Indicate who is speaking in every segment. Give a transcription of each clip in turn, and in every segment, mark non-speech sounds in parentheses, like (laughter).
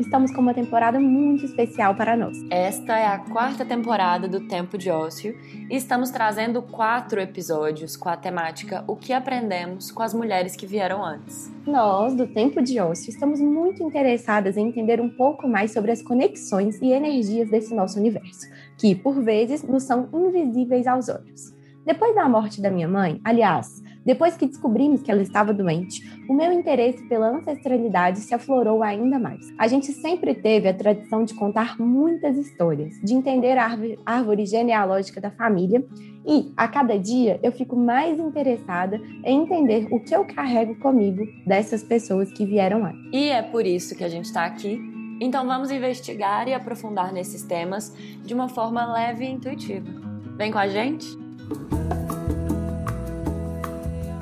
Speaker 1: Estamos com uma temporada muito especial para nós.
Speaker 2: Esta é a quarta temporada do Tempo de Ócio e estamos trazendo quatro episódios com a temática O que aprendemos com as mulheres que vieram antes.
Speaker 1: Nós, do Tempo de Ócio, estamos muito interessadas em entender um pouco mais sobre as conexões e energias desse nosso universo, que, por vezes, nos são invisíveis aos olhos. Depois da morte da minha mãe, aliás, depois que descobrimos que ela estava doente, o meu interesse pela ancestralidade se aflorou ainda mais. A gente sempre teve a tradição de contar muitas histórias, de entender a árvore genealógica da família, e a cada dia eu fico mais interessada em entender o que eu carrego comigo dessas pessoas que vieram antes.
Speaker 2: E é por isso que a gente está aqui. Então vamos investigar e aprofundar nesses temas de uma forma leve e intuitiva. Vem com a gente?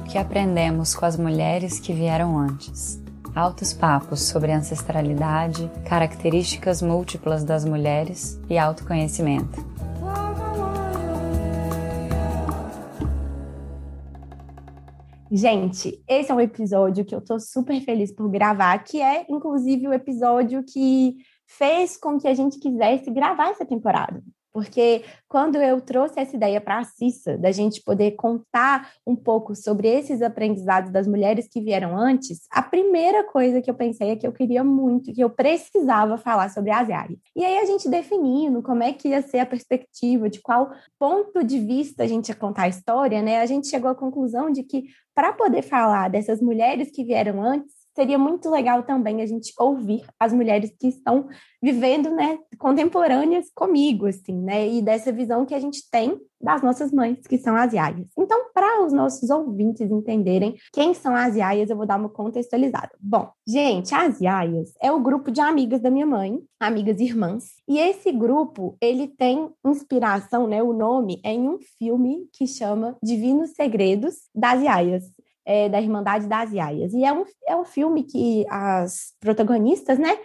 Speaker 2: Que aprendemos com as mulheres que vieram antes. Altos papos sobre ancestralidade, características múltiplas das mulheres e autoconhecimento.
Speaker 1: Gente, esse é um episódio que eu tô super feliz por gravar, que é inclusive o episódio que fez com que a gente quisesse gravar essa temporada. Porque quando eu trouxe essa ideia para a Cissa, da gente poder contar um pouco sobre esses aprendizados das mulheres que vieram antes, a primeira coisa que eu pensei é que eu queria muito, que eu precisava falar sobre as áreas. E aí a gente definindo como é que ia ser a perspectiva, de qual ponto de vista a gente ia contar a história, né? A gente chegou à conclusão de que para poder falar dessas mulheres que vieram antes, seria muito legal também a gente ouvir as mulheres que estão vivendo, né, contemporâneas comigo, assim, né, e dessa visão que a gente tem das nossas mães, que são as iaias. Então, para os nossos ouvintes entenderem quem são as iaias, eu vou dar uma contextualizada. Bom, gente, as iaias é o grupo de amigas da minha mãe, amigas irmãs, e esse grupo, ele tem inspiração, né, o nome é em um filme que chama Divinos Segredos das Iaias é, da Irmandade das Iaias. E é um, é um filme que as protagonistas, né,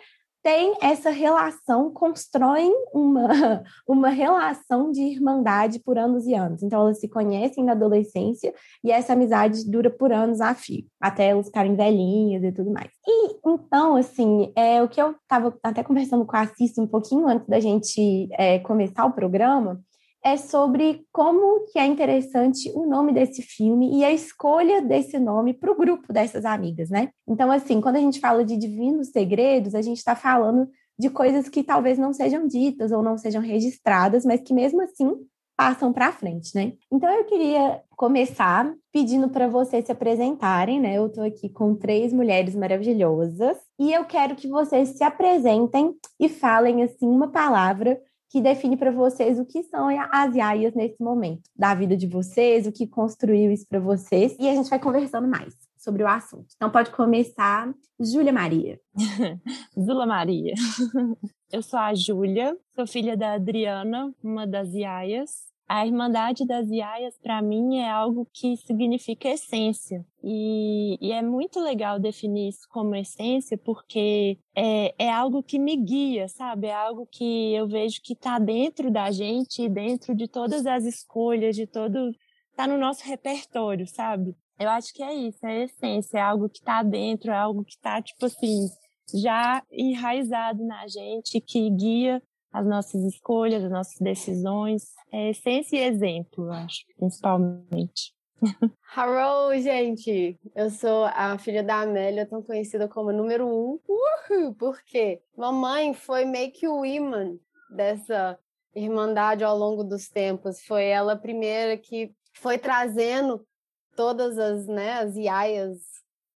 Speaker 1: têm essa relação, constroem uma, (laughs) uma relação de irmandade por anos e anos. Então, elas se conhecem na adolescência e essa amizade dura por anos a fio, até elas ficarem velhinhas e tudo mais. E, então, assim, é o que eu estava até conversando com a Cissa um pouquinho antes da gente é, começar o programa, é sobre como que é interessante o nome desse filme e a escolha desse nome para o grupo dessas amigas, né? Então, assim, quando a gente fala de divinos segredos, a gente está falando de coisas que talvez não sejam ditas ou não sejam registradas, mas que mesmo assim passam para frente, né? Então eu queria começar pedindo para vocês se apresentarem, né? Eu estou aqui com três mulheres maravilhosas e eu quero que vocês se apresentem e falem assim uma palavra que define para vocês o que são as iaias nesse momento da vida de vocês, o que construiu isso para vocês, e a gente vai conversando mais sobre o assunto. Então pode começar, Júlia Maria. (laughs)
Speaker 3: Zula Maria. (laughs) Eu sou a Júlia, sou filha da Adriana, uma das iaias, a Irmandade das Iaias, para mim, é algo que significa essência. E, e, é muito legal definir isso como essência, porque é, é algo que me guia, sabe? É algo que eu vejo que está dentro da gente, dentro de todas as escolhas, de todo. está no nosso repertório, sabe? Eu acho que é isso, é essência, é algo que está dentro, é algo que está, tipo assim, já enraizado na gente, que guia as nossas escolhas, as nossas decisões. É essência e exemplo, eu acho, principalmente. (laughs)
Speaker 4: Hello, gente! Eu sou a filha da Amélia, tão conhecida como número um. Uhul, por quê? Mamãe foi meio que o imã dessa irmandade ao longo dos tempos. Foi ela a primeira que foi trazendo todas as, né, as iaias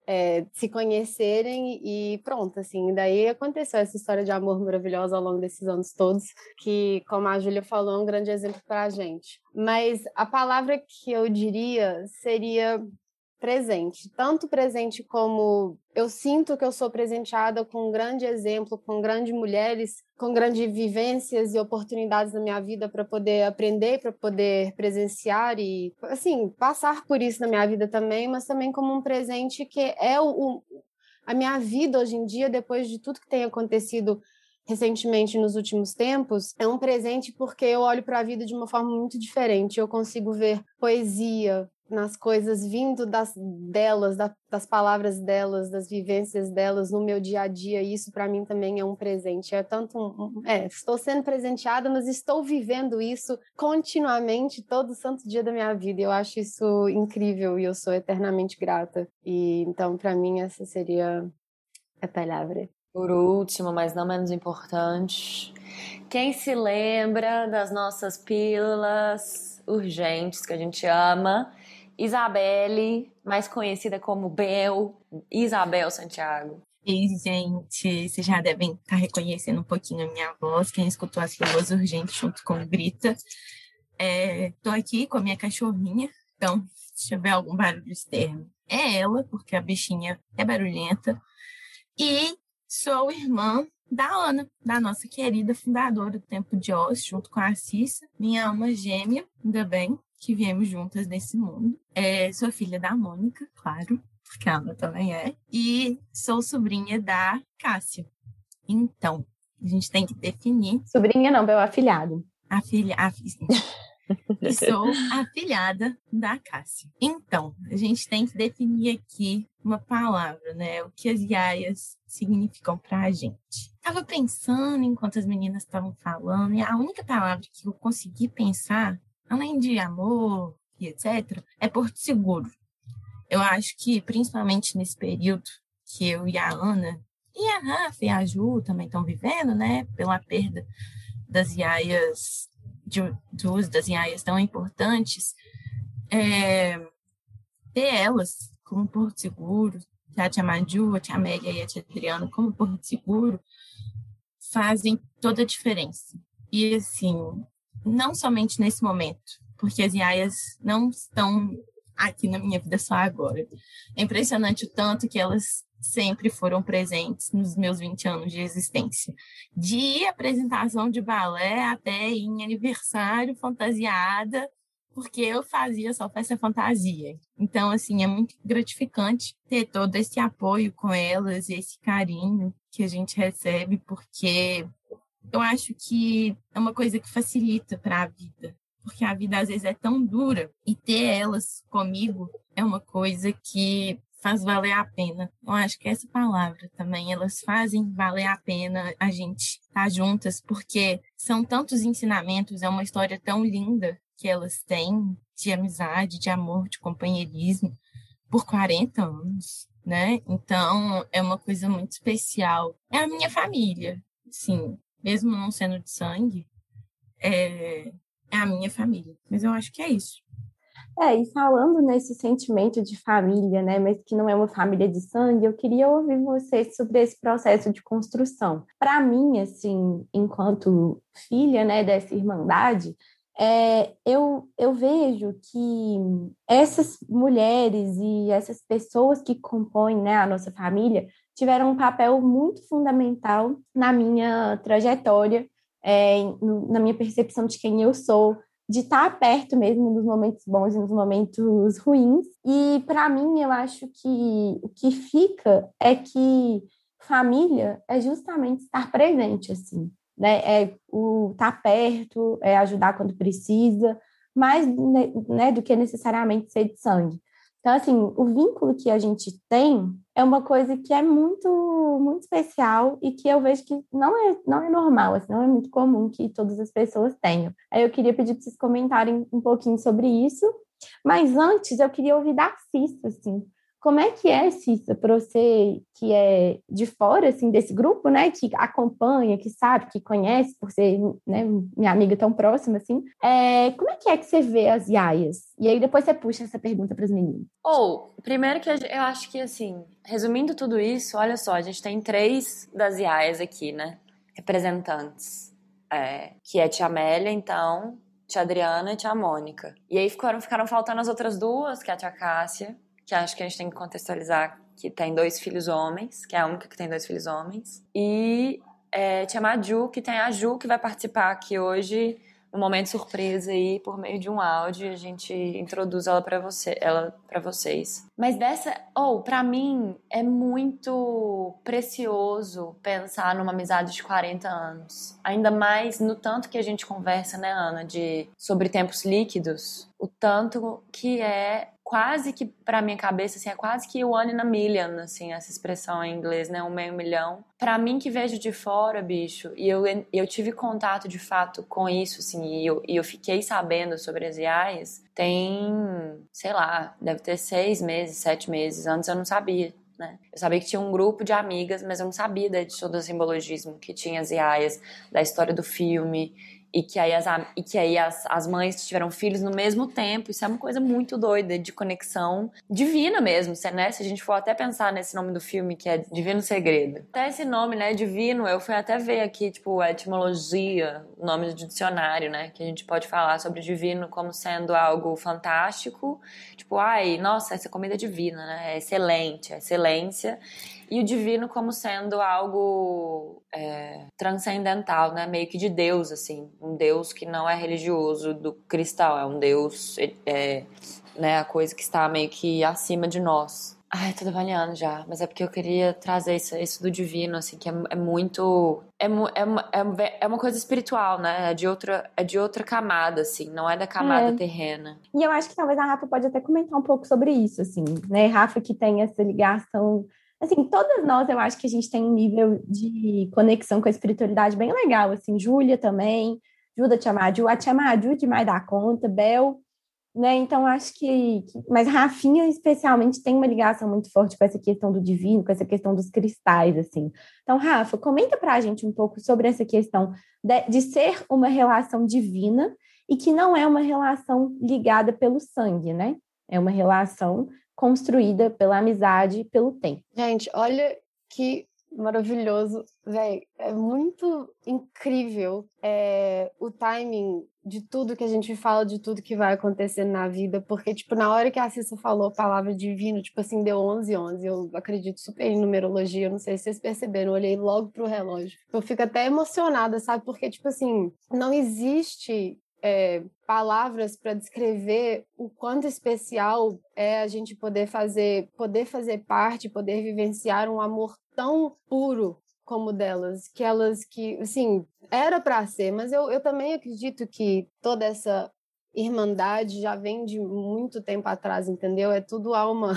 Speaker 4: é, se conhecerem e pronto, assim. Daí aconteceu essa história de amor maravilhosa ao longo desses anos todos, que, como a Júlia falou, é um grande exemplo para a gente. Mas a palavra que eu diria seria presente, tanto presente como eu sinto que eu sou presenteada com um grande exemplo, com grandes mulheres, com grandes vivências e oportunidades na minha vida para poder aprender, para poder presenciar e assim, passar por isso na minha vida também, mas também como um presente que é o, a minha vida hoje em dia depois de tudo que tem acontecido recentemente nos últimos tempos, é um presente porque eu olho para a vida de uma forma muito diferente. Eu consigo ver poesia, nas coisas vindo das delas, da, das palavras delas, das vivências delas no meu dia a dia. E isso para mim também é um presente. É tanto um, é, estou sendo presenteada, mas estou vivendo isso continuamente todo santo dia da minha vida. Eu acho isso incrível e eu sou eternamente grata. E então para mim essa seria a palavra.
Speaker 5: Por último, mas não menos importante, quem se lembra das nossas pílulas urgentes que a gente ama Isabelle, mais conhecida como Bel, Isabel Santiago.
Speaker 6: Ei, gente, vocês já devem estar reconhecendo um pouquinho a minha voz, quem escutou as Pílulas Urgentes junto com Grita. Estou é, aqui com a minha cachorrinha, então, se tiver algum barulho externo, é ela, porque a bichinha é barulhenta. E sou irmã da Ana, da nossa querida fundadora do Tempo de Oz, junto com a Cissa, minha alma gêmea, ainda bem que viemos juntas nesse mundo. É, sou filha da Mônica, claro, porque a Ana também é. E sou sobrinha da Cássia. Então, a gente tem que definir.
Speaker 1: Sobrinha não, meu afilhado.
Speaker 6: Afilha, e (laughs) sou afilhada da Cássia. Então, a gente tem que definir aqui uma palavra, né? O que as iaias significam para a gente. Tava pensando enquanto as meninas estavam falando, e a única palavra que eu consegui pensar além de amor e etc., é Porto Seguro. Eu acho que, principalmente nesse período que eu e a Ana, e a Rafa e a Ju também estão vivendo, né, pela perda das iaias, de, do uso das iaias tão importantes, é, ter elas como Porto Seguro, a tia Maju, a tia Amélia e a tia Adriana como Porto Seguro, fazem toda a diferença. E, assim, não somente nesse momento, porque as iaias não estão aqui na minha vida só agora. É impressionante o tanto que elas sempre foram presentes nos meus 20 anos de existência. De apresentação de balé até em aniversário fantasiada, porque eu fazia só festa fantasia. Então, assim, é muito gratificante ter todo esse apoio com elas, esse carinho que a gente recebe, porque eu acho que é uma coisa que facilita para a vida, porque a vida às vezes é tão dura e ter elas comigo é uma coisa que faz valer a pena. Eu acho que essa palavra também, elas fazem valer a pena a gente estar tá juntas, porque são tantos ensinamentos, é uma história tão linda que elas têm de amizade, de amor, de companheirismo por 40 anos, né? Então, é uma coisa muito especial. É a minha família, sim mesmo não sendo de sangue, é, é a minha família. Mas eu acho que é isso.
Speaker 1: É, e falando nesse sentimento de família, né, mas que não é uma família de sangue, eu queria ouvir vocês sobre esse processo de construção. Para mim, assim, enquanto filha, né, dessa irmandade, é, eu, eu vejo que essas mulheres e essas pessoas que compõem né, a nossa família tiveram um papel muito fundamental na minha trajetória, é, na minha percepção de quem eu sou, de estar perto mesmo nos momentos bons e nos momentos ruins. E para mim, eu acho que o que fica é que família é justamente estar presente, assim, né? É o estar perto, é ajudar quando precisa, mais né, do que necessariamente ser de sangue. Então, assim, o vínculo que a gente tem é uma coisa que é muito, muito especial e que eu vejo que não é, não é normal, assim, não é muito comum que todas as pessoas tenham. Aí eu queria pedir para vocês comentarem um pouquinho sobre isso, mas antes eu queria ouvir da Cissa, assim, Como é que é, Cissa, para você que é de fora, assim, desse grupo, né, que acompanha, que sabe, que conhece, por ser, né, minha amiga tão próxima, assim, é, como é que é que você vê as iaias? E aí depois você puxa essa pergunta para os meninos.
Speaker 5: Ou, oh, primeiro que eu acho que, assim, resumindo tudo isso, olha só, a gente tem três das iaias aqui, né, representantes, é, que é Tia Amélia, então, Tia Adriana e Tia Mônica. E aí ficaram, ficaram faltando as outras duas, que é a Tia Cássia, que acho que a gente tem que contextualizar que tem dois filhos homens, que é a única que tem dois filhos homens. E é, Tia Maju, que tem a Ju, que vai participar aqui hoje um momento surpresa aí por meio de um áudio a gente introduz ela para você, ela para vocês. Mas dessa, ou oh, para mim é muito precioso pensar numa amizade de 40 anos. Ainda mais no tanto que a gente conversa, né, Ana, de sobre tempos líquidos, o tanto que é quase que para minha cabeça assim é quase que one in a million assim essa expressão em inglês né um meio milhão para mim que vejo de fora bicho e eu eu tive contato de fato com isso assim e eu, e eu fiquei sabendo sobre as IAs tem sei lá deve ter seis meses sete meses antes eu não sabia né? Eu sabia que tinha um grupo de amigas, mas eu não sabia de todo o simbologismo que tinha as IAs, da história do filme, e que aí, as, e que aí as, as mães tiveram filhos no mesmo tempo. Isso é uma coisa muito doida de conexão divina mesmo, né? Se a gente for até pensar nesse nome do filme, que é Divino Segredo. Até esse nome, né, divino, eu fui até ver aqui, tipo, a etimologia, o nome do dicionário, né? Que a gente pode falar sobre divino como sendo algo fantástico. Tipo, ai, nossa, essa comida é divina, né? É excelente, é excelência e o divino como sendo algo é, transcendental, né? Meio que de Deus, assim. Um Deus que não é religioso do cristão, é um Deus, é, né? A coisa que está meio que acima de nós. Ai, tô avaliando já, mas é porque eu queria trazer isso, isso do divino, assim, que é, é muito. É, é, é, é uma coisa espiritual, né? É de, outra, é de outra camada, assim, não é da camada é. terrena.
Speaker 1: E eu acho que talvez a Rafa pode até comentar um pouco sobre isso, assim, né? Rafa que tem essa ligação assim, todas nós, eu acho que a gente tem um nível de conexão com a espiritualidade bem legal, assim, Júlia também, Juda Tiamadu, a Tiamadu demais da conta, Bel, né, então acho que, que, mas Rafinha especialmente tem uma ligação muito forte com essa questão do divino, com essa questão dos cristais, assim. Então, Rafa, comenta pra gente um pouco sobre essa questão de, de ser uma relação divina e que não é uma relação ligada pelo sangue, né? É uma relação construída pela amizade e pelo tempo.
Speaker 4: Gente, olha que maravilhoso, velho. É muito incrível é, o timing de tudo que a gente fala, de tudo que vai acontecendo na vida, porque, tipo, na hora que a Cissa falou a palavra divino, tipo assim, deu 11 11 eu acredito super em numerologia, não sei se vocês perceberam, eu olhei logo pro relógio. Eu fico até emocionada, sabe? Porque, tipo assim, não existe é, palavras para descrever o quanto especial é a gente poder fazer, poder fazer parte, poder vivenciar um amor tão puro como delas, que elas que, assim, era para ser, mas eu, eu também acredito que toda essa irmandade já vem de muito tempo atrás, entendeu? É tudo alma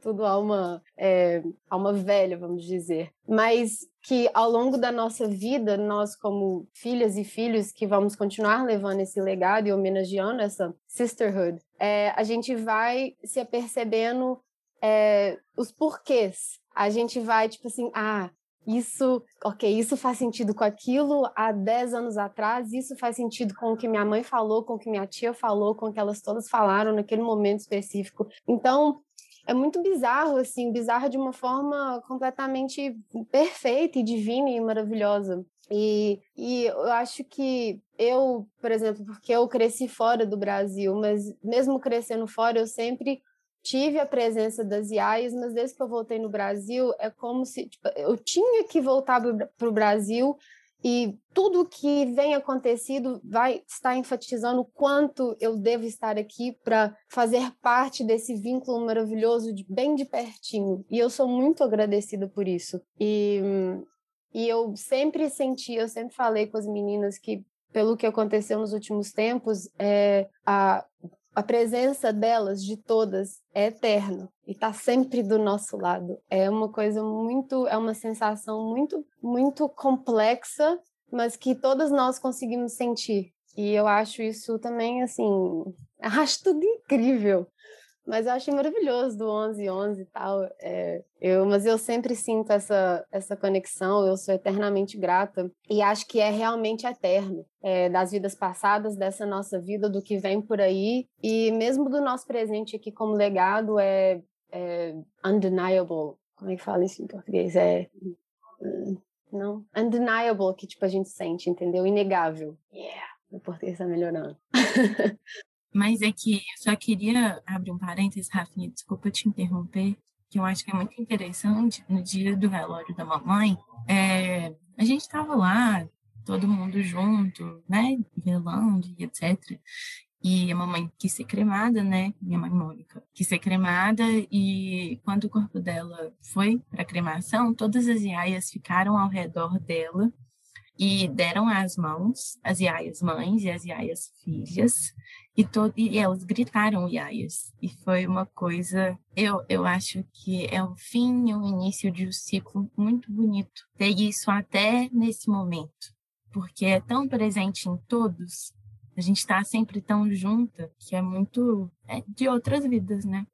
Speaker 4: tudo alma, é, alma velha, vamos dizer. Mas que ao longo da nossa vida, nós como filhas e filhos que vamos continuar levando esse legado e homenageando essa sisterhood, é, a gente vai se apercebendo é, os porquês. A gente vai, tipo assim, ah, isso, ok, isso faz sentido com aquilo há 10 anos atrás, isso faz sentido com o que minha mãe falou, com o que minha tia falou, com o que elas todas falaram naquele momento específico. Então, é muito bizarro, assim, bizarro de uma forma completamente perfeita e divina e maravilhosa. E, e eu acho que eu, por exemplo, porque eu cresci fora do Brasil, mas mesmo crescendo fora, eu sempre tive a presença das IAs, mas desde que eu voltei no Brasil, é como se tipo, eu tinha que voltar para o Brasil e tudo que vem acontecido vai estar enfatizando o quanto eu devo estar aqui para fazer parte desse vínculo maravilhoso de bem de pertinho. E eu sou muito agradecida por isso. E, e eu sempre senti, eu sempre falei com as meninas que pelo que aconteceu nos últimos tempos, é, a, a presença delas, de todas, é eterna e está sempre do nosso lado. É uma coisa muito, é uma sensação muito, muito complexa, mas que todas nós conseguimos sentir. E eu acho isso também, assim, (laughs) acho tudo incrível. Mas eu achei maravilhoso do 11 11 e tal. É, eu, mas eu sempre sinto essa, essa conexão, eu sou eternamente grata e acho que é realmente eterno. É, das vidas passadas, dessa nossa vida, do que vem por aí e mesmo do nosso presente aqui como legado é, é undeniable. Como é que fala isso em português? É. Hum, não? Undeniable, que tipo a gente sente, entendeu? Inegável. Yeah! O português está melhorando. (laughs)
Speaker 6: Mas é que eu só queria abrir um parênteses, Rafinha, desculpa te interromper, que eu acho que é muito interessante. No dia do velório da mamãe, é, a gente estava lá, todo mundo junto, né, velando e etc. E a mamãe quis ser cremada, né? Minha mãe Mônica quis ser cremada e quando o corpo dela foi para cremação, todas as iaias ficaram ao redor dela e deram as mãos, as iaias mães e as iaias filhas, e, e elas gritaram iaias. E foi uma coisa, eu, eu acho que é o fim e o início de um ciclo muito bonito. Ter isso até nesse momento, porque é tão presente em todos, a gente está sempre tão junta, que é muito é de outras vidas, né?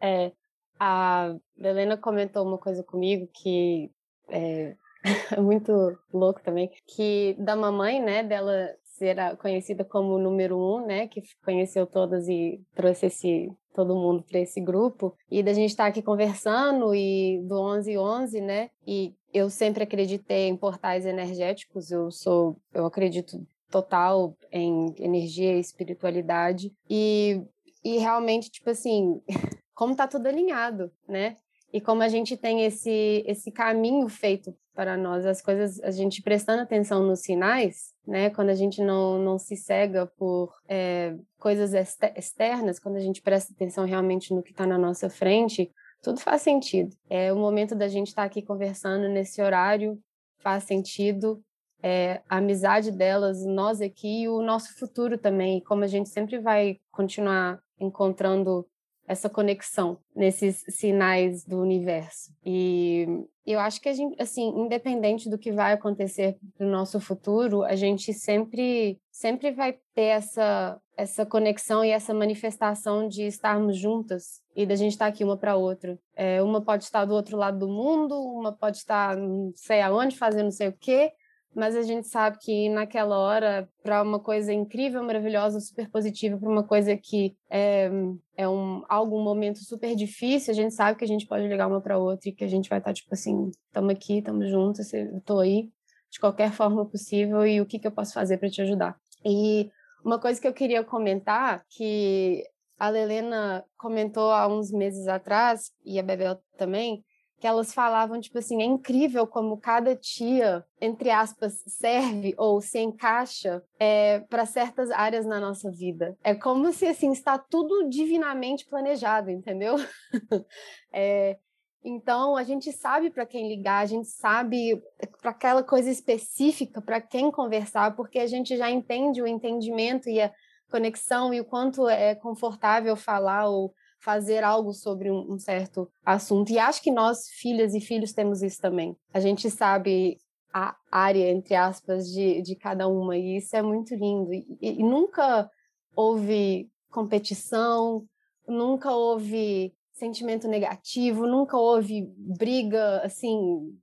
Speaker 4: É, a Helena comentou uma coisa comigo que é (laughs) muito louco também, que da mamãe, né, dela ser conhecida como número um, né, que conheceu todas e trouxe esse todo mundo para esse grupo e da gente estar tá aqui conversando e do 11 11, né? E eu sempre acreditei em portais energéticos, eu sou, eu acredito total em energia e espiritualidade e e realmente tipo assim, (laughs) como tá tudo alinhado, né? E como a gente tem esse esse caminho feito para nós, as coisas, a gente prestando atenção nos sinais, né? Quando a gente não, não se cega por é, coisas externas, quando a gente presta atenção realmente no que está na nossa frente, tudo faz sentido. É o momento da gente estar tá aqui conversando nesse horário, faz sentido. É, a amizade delas, nós aqui e o nosso futuro também, como a gente sempre vai continuar encontrando essa conexão nesses sinais do universo. E eu acho que a gente, assim, independente do que vai acontecer no nosso futuro, a gente sempre sempre vai ter essa essa conexão e essa manifestação de estarmos juntas e da gente estar aqui uma para outra. É, uma pode estar do outro lado do mundo, uma pode estar não sei aonde fazendo não sei o quê, mas a gente sabe que naquela hora, para uma coisa incrível, maravilhosa, super positiva, para uma coisa que é, é um, algo, um momento super difícil, a gente sabe que a gente pode ligar uma para outra e que a gente vai estar, tá, tipo assim, estamos aqui, estamos juntos, eu estou aí, de qualquer forma possível, e o que, que eu posso fazer para te ajudar. E uma coisa que eu queria comentar, que a Helena comentou há uns meses atrás, e a Bebel também, que elas falavam, tipo assim, é incrível como cada tia, entre aspas, serve ou se encaixa é, para certas áreas na nossa vida. É como se, assim, está tudo divinamente planejado, entendeu? (laughs) é, então, a gente sabe para quem ligar, a gente sabe para aquela coisa específica, para quem conversar, porque a gente já entende o entendimento e a conexão e o quanto é confortável falar ou fazer algo sobre um, certo assunto. E acho que nós, filhas e filhos, temos isso também. A gente sabe a área, entre aspas, de, de cada uma, e isso é muito lindo. E, e, nunca houve competição, nunca houve sentimento negativo, nunca houve briga, assim,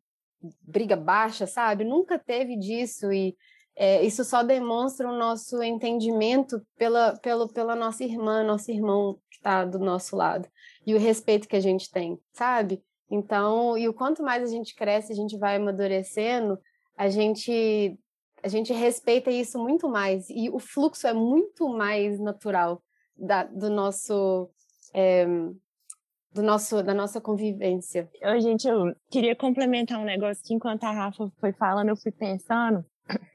Speaker 4: briga baixa, sabe? Nunca teve disso e é, isso só demonstra o nosso entendimento pela, pela, pela nossa irmã, nosso irmão que está do nosso lado, e o respeito que a gente tem, sabe? Então, e o quanto mais a gente cresce, a gente vai amadurecendo, a gente a gente respeita isso muito mais e o fluxo é muito mais natural da, do nosso é, do nosso da nossa convivência.
Speaker 3: Gente, eu queria complementar um negócio que enquanto a Rafa foi falando, eu fui pensando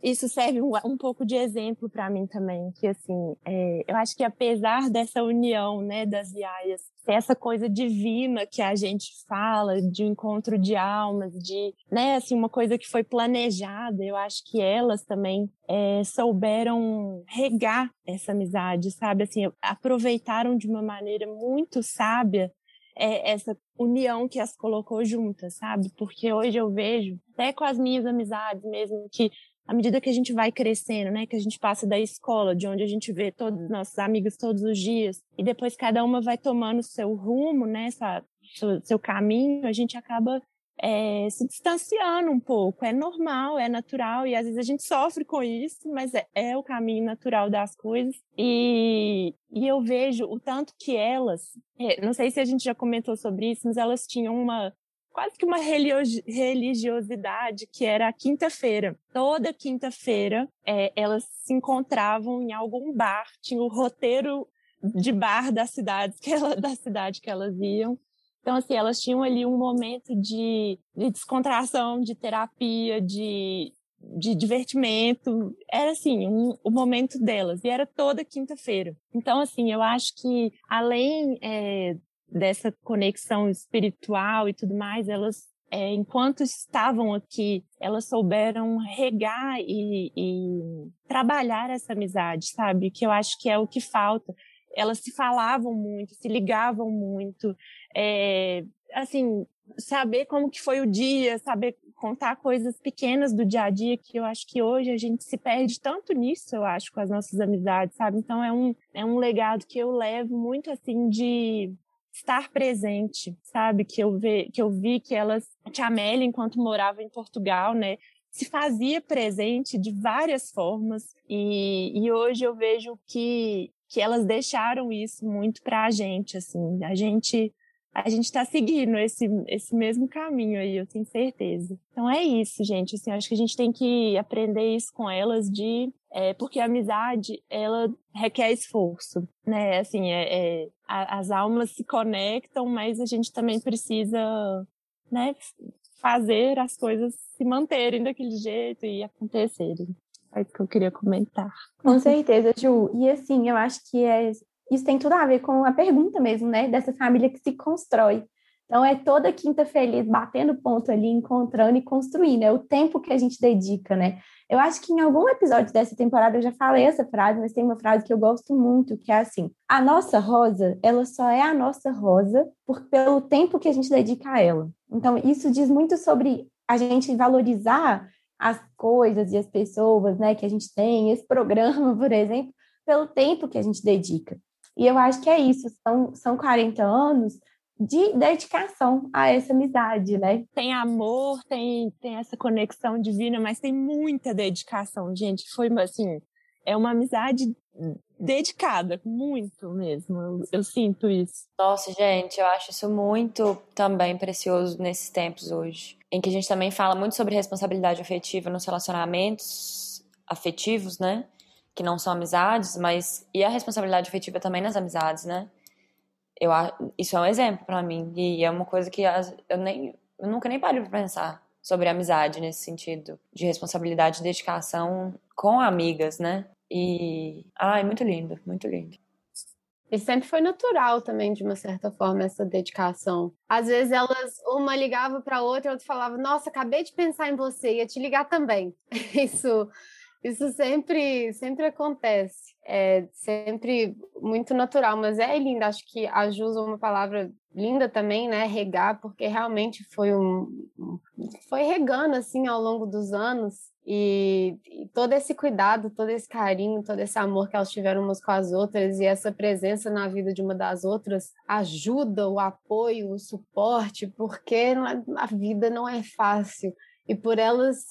Speaker 3: isso serve um, um pouco de exemplo para mim também, que assim, é, eu acho que apesar dessa união, né, das iaias, essa coisa divina que a gente fala, de encontro de almas, de, né, assim, uma coisa que foi planejada, eu acho que elas também é, souberam regar essa amizade, sabe, assim, aproveitaram de uma maneira muito sábia é, essa união que as colocou juntas, sabe? Porque hoje eu vejo, até com as minhas amizades mesmo, que à medida que a gente vai crescendo, né, que a gente passa da escola, de onde a gente vê todos os nossos amigos todos os dias, e depois cada uma vai tomando seu rumo, né, seu, seu caminho, a gente acaba é, se distanciando um pouco. É normal, é natural, e às vezes a gente sofre com isso, mas é, é o caminho natural das coisas. E, e eu vejo o tanto que elas, é, não sei se a gente já comentou sobre isso, mas elas tinham uma quase que uma religiosidade que era a quinta-feira. Toda quinta-feira é, elas se encontravam em algum bar, tinha o roteiro de bar da cidade que ela, (laughs) da cidade que elas iam então, assim, elas tinham ali um momento de, de descontração, de terapia, de, de divertimento. Era, assim, um, o momento delas. E era toda quinta-feira. Então, assim, eu acho que além é, dessa conexão espiritual e tudo mais, elas é, enquanto estavam aqui, elas souberam regar e, e, trabalhar essa amizade, sabe? Que eu acho que é o que falta. Elas se falavam muito, se ligavam muito, é, assim, saber como que foi o dia, saber contar coisas pequenas do dia a dia que eu acho que hoje a gente se perde tanto nisso, eu acho, com as nossas amizades, sabe? Então é um, é um legado que eu levo muito assim de estar presente, sabe? Que eu, ve, que eu vi que elas, a Tia Amélia, enquanto morava em Portugal, né? Se fazia presente de várias formas e, e hoje eu vejo que, que elas deixaram isso muito para a gente, assim. A gente a gente está seguindo esse, esse mesmo caminho aí, eu tenho certeza. Então é isso, gente. Assim, acho que a gente tem que aprender isso com elas de é, porque a amizade ela requer esforço, né? Assim, é, é, as almas se conectam, mas a gente também precisa, né, fazer as coisas se manterem daquele jeito e acontecerem. É isso que eu queria comentar.
Speaker 1: Com certeza, Ju. E assim, eu acho que é isso tem tudo a ver com a pergunta mesmo, né? Dessa família que se constrói. Então, é toda quinta feliz, batendo ponto ali, encontrando e construindo. É o tempo que a gente dedica, né? Eu acho que em algum episódio dessa temporada eu já falei essa frase, mas tem uma frase que eu gosto muito, que é assim: a nossa rosa, ela só é a nossa rosa por, pelo tempo que a gente dedica a ela. Então, isso diz muito sobre a gente valorizar as coisas e as pessoas, né, que a gente tem, esse programa, por exemplo, pelo tempo que a gente dedica. E eu acho que é isso, são, são 40 anos de dedicação a essa amizade, né?
Speaker 3: Tem amor, tem, tem essa conexão divina, mas tem muita dedicação, gente. Foi assim, é uma amizade dedicada, muito mesmo. Eu, eu, sinto isso.
Speaker 5: Nossa, gente, eu acho isso muito também precioso nesses tempos hoje, em que a gente também fala muito sobre responsabilidade afetiva nos relacionamentos afetivos, né? que não são amizades, mas e a responsabilidade afetiva também nas amizades, né? Eu isso é um exemplo para mim e é uma coisa que eu nem eu nunca nem parei para pensar sobre amizade nesse sentido de responsabilidade e dedicação com amigas, né? E ai, muito lindo, muito lindo.
Speaker 4: E sempre foi natural também, de uma certa forma, essa dedicação. Às vezes elas, uma ligava para outra e outra falava: Nossa, acabei de pensar em você, ia te ligar também. (laughs) Isso isso sempre, sempre acontece. É sempre muito natural, mas é lindo. Acho que a Ju usou uma palavra linda também, né? Regar, porque realmente foi um. Foi regando assim ao longo dos anos. E, e, todo esse cuidado, todo esse carinho, todo esse amor que elas tiveram umas com as outras e essa presença na vida de uma das outras ajuda, o apoio, o suporte, porque a vida não é fácil. E por elas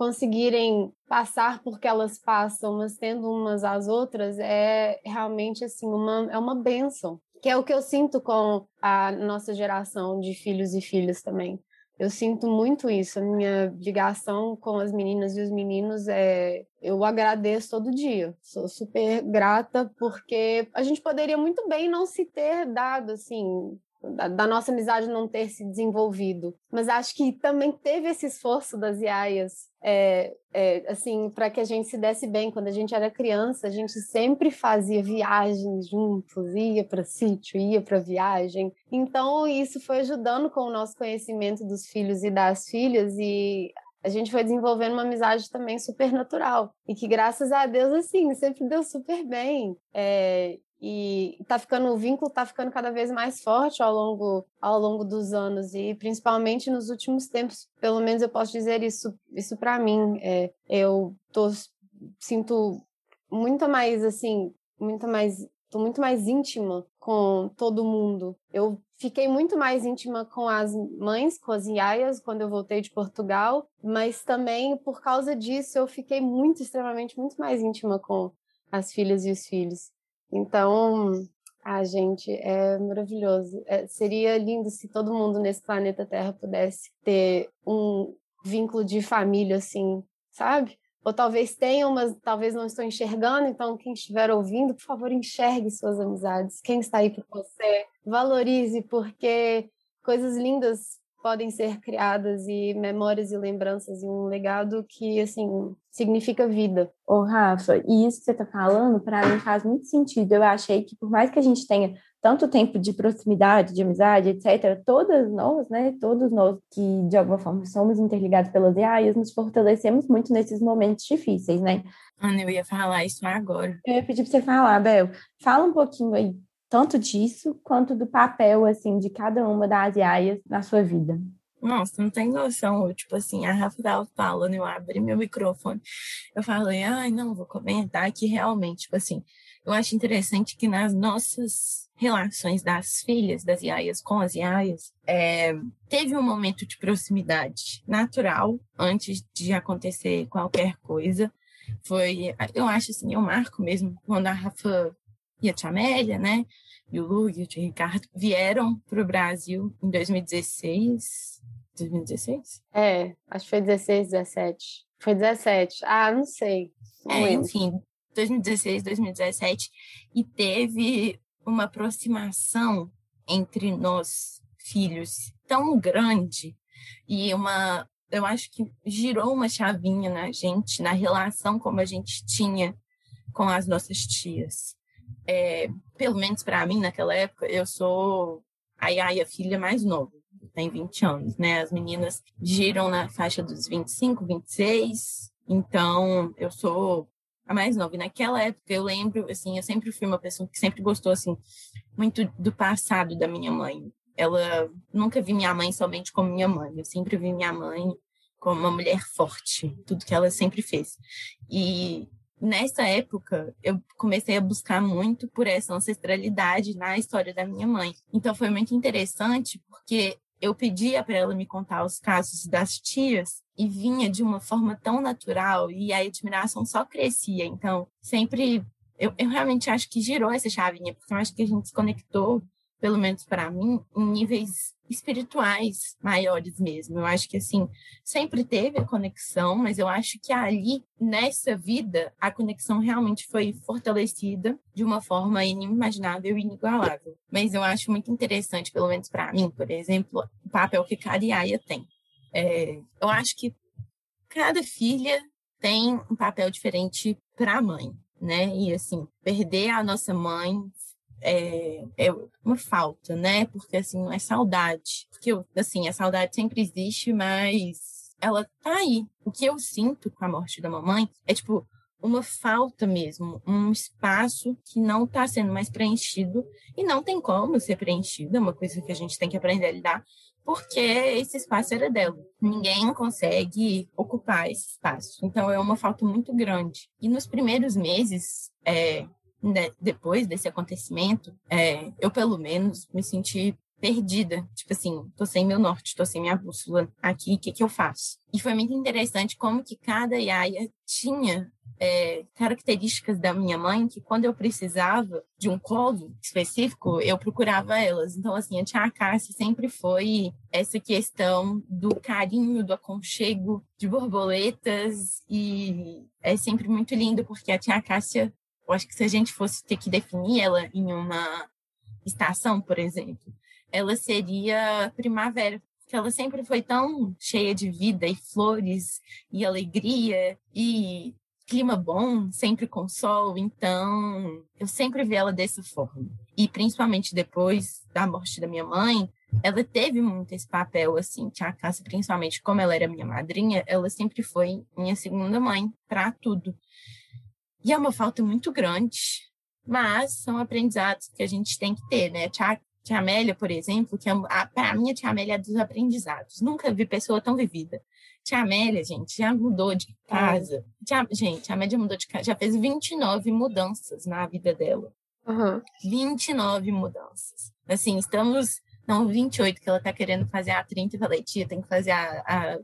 Speaker 4: conseguirem passar porque elas passam, mas tendo umas às outras, é realmente assim uma é uma benção, que é o que eu sinto com a nossa geração de filhos e filhas também. Eu sinto muito isso, a minha ligação com as meninas e os meninos é eu agradeço todo dia. Sou super grata porque a gente poderia muito bem não se ter dado assim da, da, nossa amizade não ter se desenvolvido. Mas acho que também teve esse esforço das Iaias, é, é, assim, para que a gente se desse bem. Quando a gente era criança, a gente sempre fazia viagens juntos, ia para sítio, ia para viagem. Então, isso foi ajudando com o nosso conhecimento dos filhos e das filhas e a gente foi desenvolvendo uma amizade também super natural e que graças a Deus assim sempre deu super bem é, e tá ficando o vínculo tá ficando cada vez mais forte ao longo ao longo dos anos. E principalmente nos últimos tempos pelo menos eu posso dizer isso isso para mim. É, eu tô sinto muito mais assim muito mais tô muito mais íntima com todo mundo. Eu fiquei muito mais íntima com as mães com as iaias quando eu voltei de Portugal. Mas também por causa disso eu fiquei muito extremamente muito mais íntima com as filhas e os filhos então, a gente, é maravilhoso. É, seria lindo se todo mundo nesse planeta Terra pudesse ter um vínculo de família, assim, sabe? Ou talvez tenham, mas talvez não estou enxergando. Então, quem estiver ouvindo, por favor, enxergue suas amizades. Quem está aí por você, valorize, porque coisas lindas podem ser criadas e memórias e lembranças e um legado que assim significa vida.
Speaker 1: Ô Rafa, e isso que você está falando para mim faz muito sentido. Eu achei que por mais que a gente tenha tanto tempo de proximidade, de amizade, etc., todas nós, né, todos nós que de alguma forma somos interligados pelas EAIs, nos fortalecemos muito nesses momentos difíceis, né?
Speaker 6: Ana, eu ia falar isso agora.
Speaker 1: Eu ia pedir para você falar, Bel. Fala um pouquinho aí tanto disso quanto do papel assim de cada uma das iaias na sua vida.
Speaker 6: Nossa, não tem noção. Tipo assim, a Rafa tava falando, eu abri meu microfone. Eu falei, ai, não, vou comentar que realmente, tipo assim, eu acho interessante que nas nossas relações das filhas, das iaias com as iaias, é, teve um momento de proximidade natural antes de acontecer qualquer coisa. Foi, eu acho assim, eu marco mesmo quando a Rafa e a Tia Amélia, né? E o Lu e o tio Ricardo vieram para o Brasil em 2016. 2016?
Speaker 4: É, acho que foi 16, 17. Foi 17. Ah, não sei.
Speaker 6: Não é, enfim, 2016, 2017. E teve uma aproximação entre nós, filhos, tão grande e uma. Eu acho que girou uma chavinha na gente, na relação como a gente tinha com as nossas tias é, pelo menos para mim, naquela época, eu sou a Yaya, filha mais nova, tem 20 anos, né? As meninas giram na faixa dos 25, 26, então eu sou a mais nova. E naquela época eu lembro, assim, eu sempre fui uma pessoa que sempre gostou, assim, muito do passado da minha mãe. Ela nunca vi minha mãe somente como minha mãe, eu sempre vi minha mãe como uma mulher forte, tudo que ela sempre fez. E nessa época, eu comecei a buscar muito por essa ancestralidade na história da minha mãe. Então foi muito interessante porque eu pedia para ela me contar os casos das tias e vinha de uma forma tão natural e a admiração só crescia. Então, sempre eu, eu realmente acho que girou essa chavinha, porque eu acho que a gente se conectou, pelo menos para mim, em níveis espirituais maiores mesmo. Eu acho que assim, sempre teve a conexão, mas eu acho que ali nessa vida a conexão realmente foi fortalecida de uma forma inimaginável e inigualável. Mas eu acho muito interessante, pelo menos para mim, por exemplo, o papel que cada Iaia tem. É, eu acho que cada filha tem um papel diferente para a mãe, né? E assim, perder a nossa mãe é, é uma falta, né? Porque, assim, é saudade. Porque, assim, a saudade sempre existe, mas ela tá aí. O que eu sinto com a morte da mamãe é, tipo, uma falta mesmo, um espaço que não está sendo mais preenchido e não tem como ser preenchido, é uma coisa que a gente tem que aprender a lidar, porque esse espaço era dela. Ninguém consegue ocupar esse espaço. Então é uma falta muito grande. E nos primeiros meses, é, né, depois desse acontecimento, é, eu pelo menos me senti perdida. Tipo assim, tô sem meu norte, tô sem minha bússola aqui, o que que eu faço? E foi muito interessante como que cada Yaya tinha é, características da minha mãe que quando eu precisava de um colo específico, eu procurava elas. Então, assim, a tia Cássia sempre foi essa questão do carinho, do aconchego, de borboletas e é sempre muito lindo porque a tia Cássia eu acho que se a gente fosse ter que definir ela em uma estação, por exemplo, ela seria primavera, porque ela sempre foi tão cheia de vida e flores e alegria e clima bom, sempre com sol, então eu sempre vi ela dessa forma. E principalmente depois da morte da minha mãe, ela teve muito esse papel, assim, Tia Cássia, principalmente como ela era minha madrinha, ela sempre foi minha segunda mãe para tudo. E é uma falta muito grande. mas são aprendizados que a gente tem que ter, né? Tia, tia Amélia, por exemplo, que é para mim a tia Amélia é dos aprendizados. Nunca vi pessoa tão vivida. Tia Amélia, gente, já mudou de casa. Tia, gente, a Amélia mudou de casa, já fez 29 mudanças na vida dela.
Speaker 4: Uhum.
Speaker 6: 29 mudanças. Assim, estamos. Não, 28, que ela tá querendo fazer a 30. Eu falei, tia, tem que fazer a, a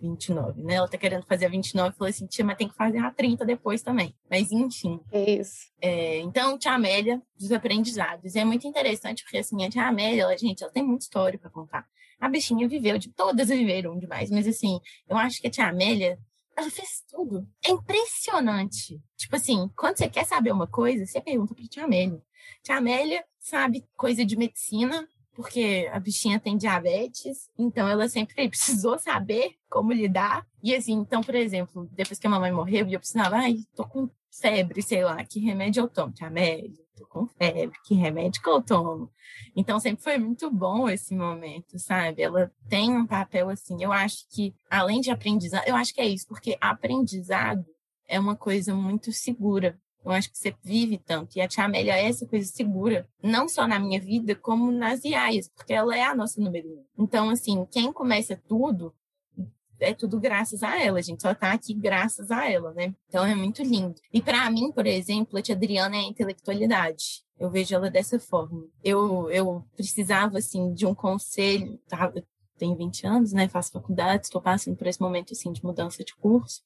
Speaker 6: 29, né? Ela tá querendo fazer a 29. Eu falei assim, tia, mas tem que fazer a 30 depois também. Mas, enfim.
Speaker 4: É isso.
Speaker 6: É, então, tia Amélia, dos aprendizados. E é muito interessante, porque, assim, a tia Amélia, ela, gente, ela tem muita história para contar. A bichinha viveu, de todas viveram demais. Mas, assim, eu acho que a tia Amélia, ela fez tudo. É impressionante. Tipo assim, quando você quer saber uma coisa, você pergunta pra tia Amélia. Tia Amélia sabe coisa de medicina, porque a bichinha tem diabetes, então ela sempre (laughs) precisou saber como lidar. E assim, então, por exemplo, depois que a mamãe morreu, eu precisava, ai, tô com febre, sei lá, que remédio eu tomo? Amélia, tô com febre, que remédio que eu tomo? Então, sempre foi muito bom esse momento, sabe? Ela tem um papel assim, eu acho que, além de aprendizado, eu acho que é isso, porque aprendizado é uma coisa muito segura. Eu acho que você vive tanto. E a Tia Amélia é essa coisa segura, não só na minha vida, como nas IAIAs, porque ela é a nossa número um. Então, assim, quem começa tudo, é tudo graças a ela, a gente só tá aqui graças a ela, né? Então é muito lindo. E para mim, por exemplo, a tia Adriana é a intelectualidade. Eu vejo ela dessa forma. Eu, eu precisava, assim, de um conselho, tá? Tenho 20 anos, né? Faço faculdade, estou passando por esse momento, assim, de mudança de curso.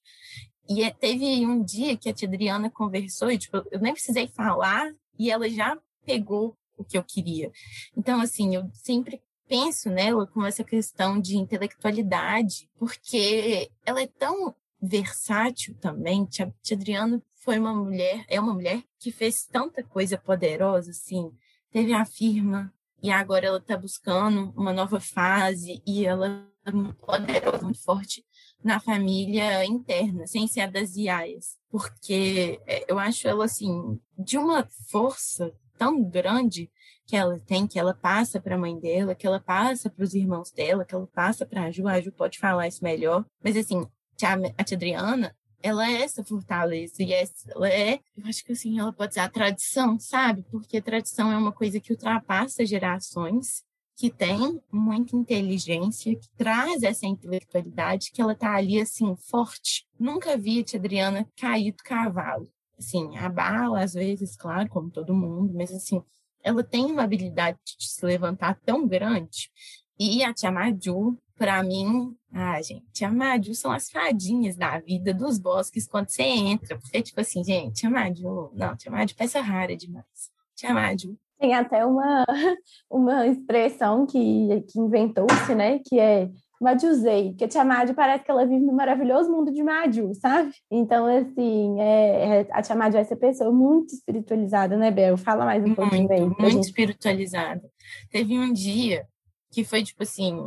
Speaker 6: E é, teve um dia que a tia Adriana conversou e, tipo, eu nem precisei falar e ela já pegou o que eu queria. Então, assim, eu sempre penso nela com essa questão de intelectualidade, porque ela é tão versátil também. Tia, tia Adriana foi uma mulher, é uma mulher que fez tanta coisa poderosa, assim. Teve a firma e agora ela está buscando uma nova fase e ela é muito poderosa, muito forte na família interna, sem ser a das iaias, porque é, eu acho ela assim de uma força tão grande que ela tem, que ela passa para a mãe dela, que ela passa para os irmãos dela, que ela passa para a Ju, a Ju pode falar isso melhor, mas assim, a tia Adriana, ela é essa fortaleza. E ela é, eu acho que assim, ela pode ser a tradição, sabe? Porque a tradição é uma coisa que ultrapassa gerações, que tem muita inteligência, que traz essa intelectualidade, que ela tá ali assim forte. Nunca vi a tia Adriana cair do cavalo. Assim, abala às vezes, claro, como todo mundo, mas assim, ela tem uma habilidade de se levantar tão grande. E a tia Maju, para mim, ah, gente, tia Maju são as fadinhas da vida dos bosques quando você entra. Porque, tipo assim, gente, tia Maju, não, tia Maju peça rara demais. Tia Maju.
Speaker 1: Tem até uma, (laughs) uma expressão que, que inventou-se, né? Que é Madjuzei, que a tia Madi parece que ela vive no maravilhoso mundo de Madju, sabe? Então, assim, é, é, a tia Madi é essa pessoa muito espiritualizada, né, Bel? Fala mais um
Speaker 6: muito,
Speaker 1: pouquinho aí.
Speaker 6: Muito gente. espiritualizada. Teve um dia que foi, tipo assim,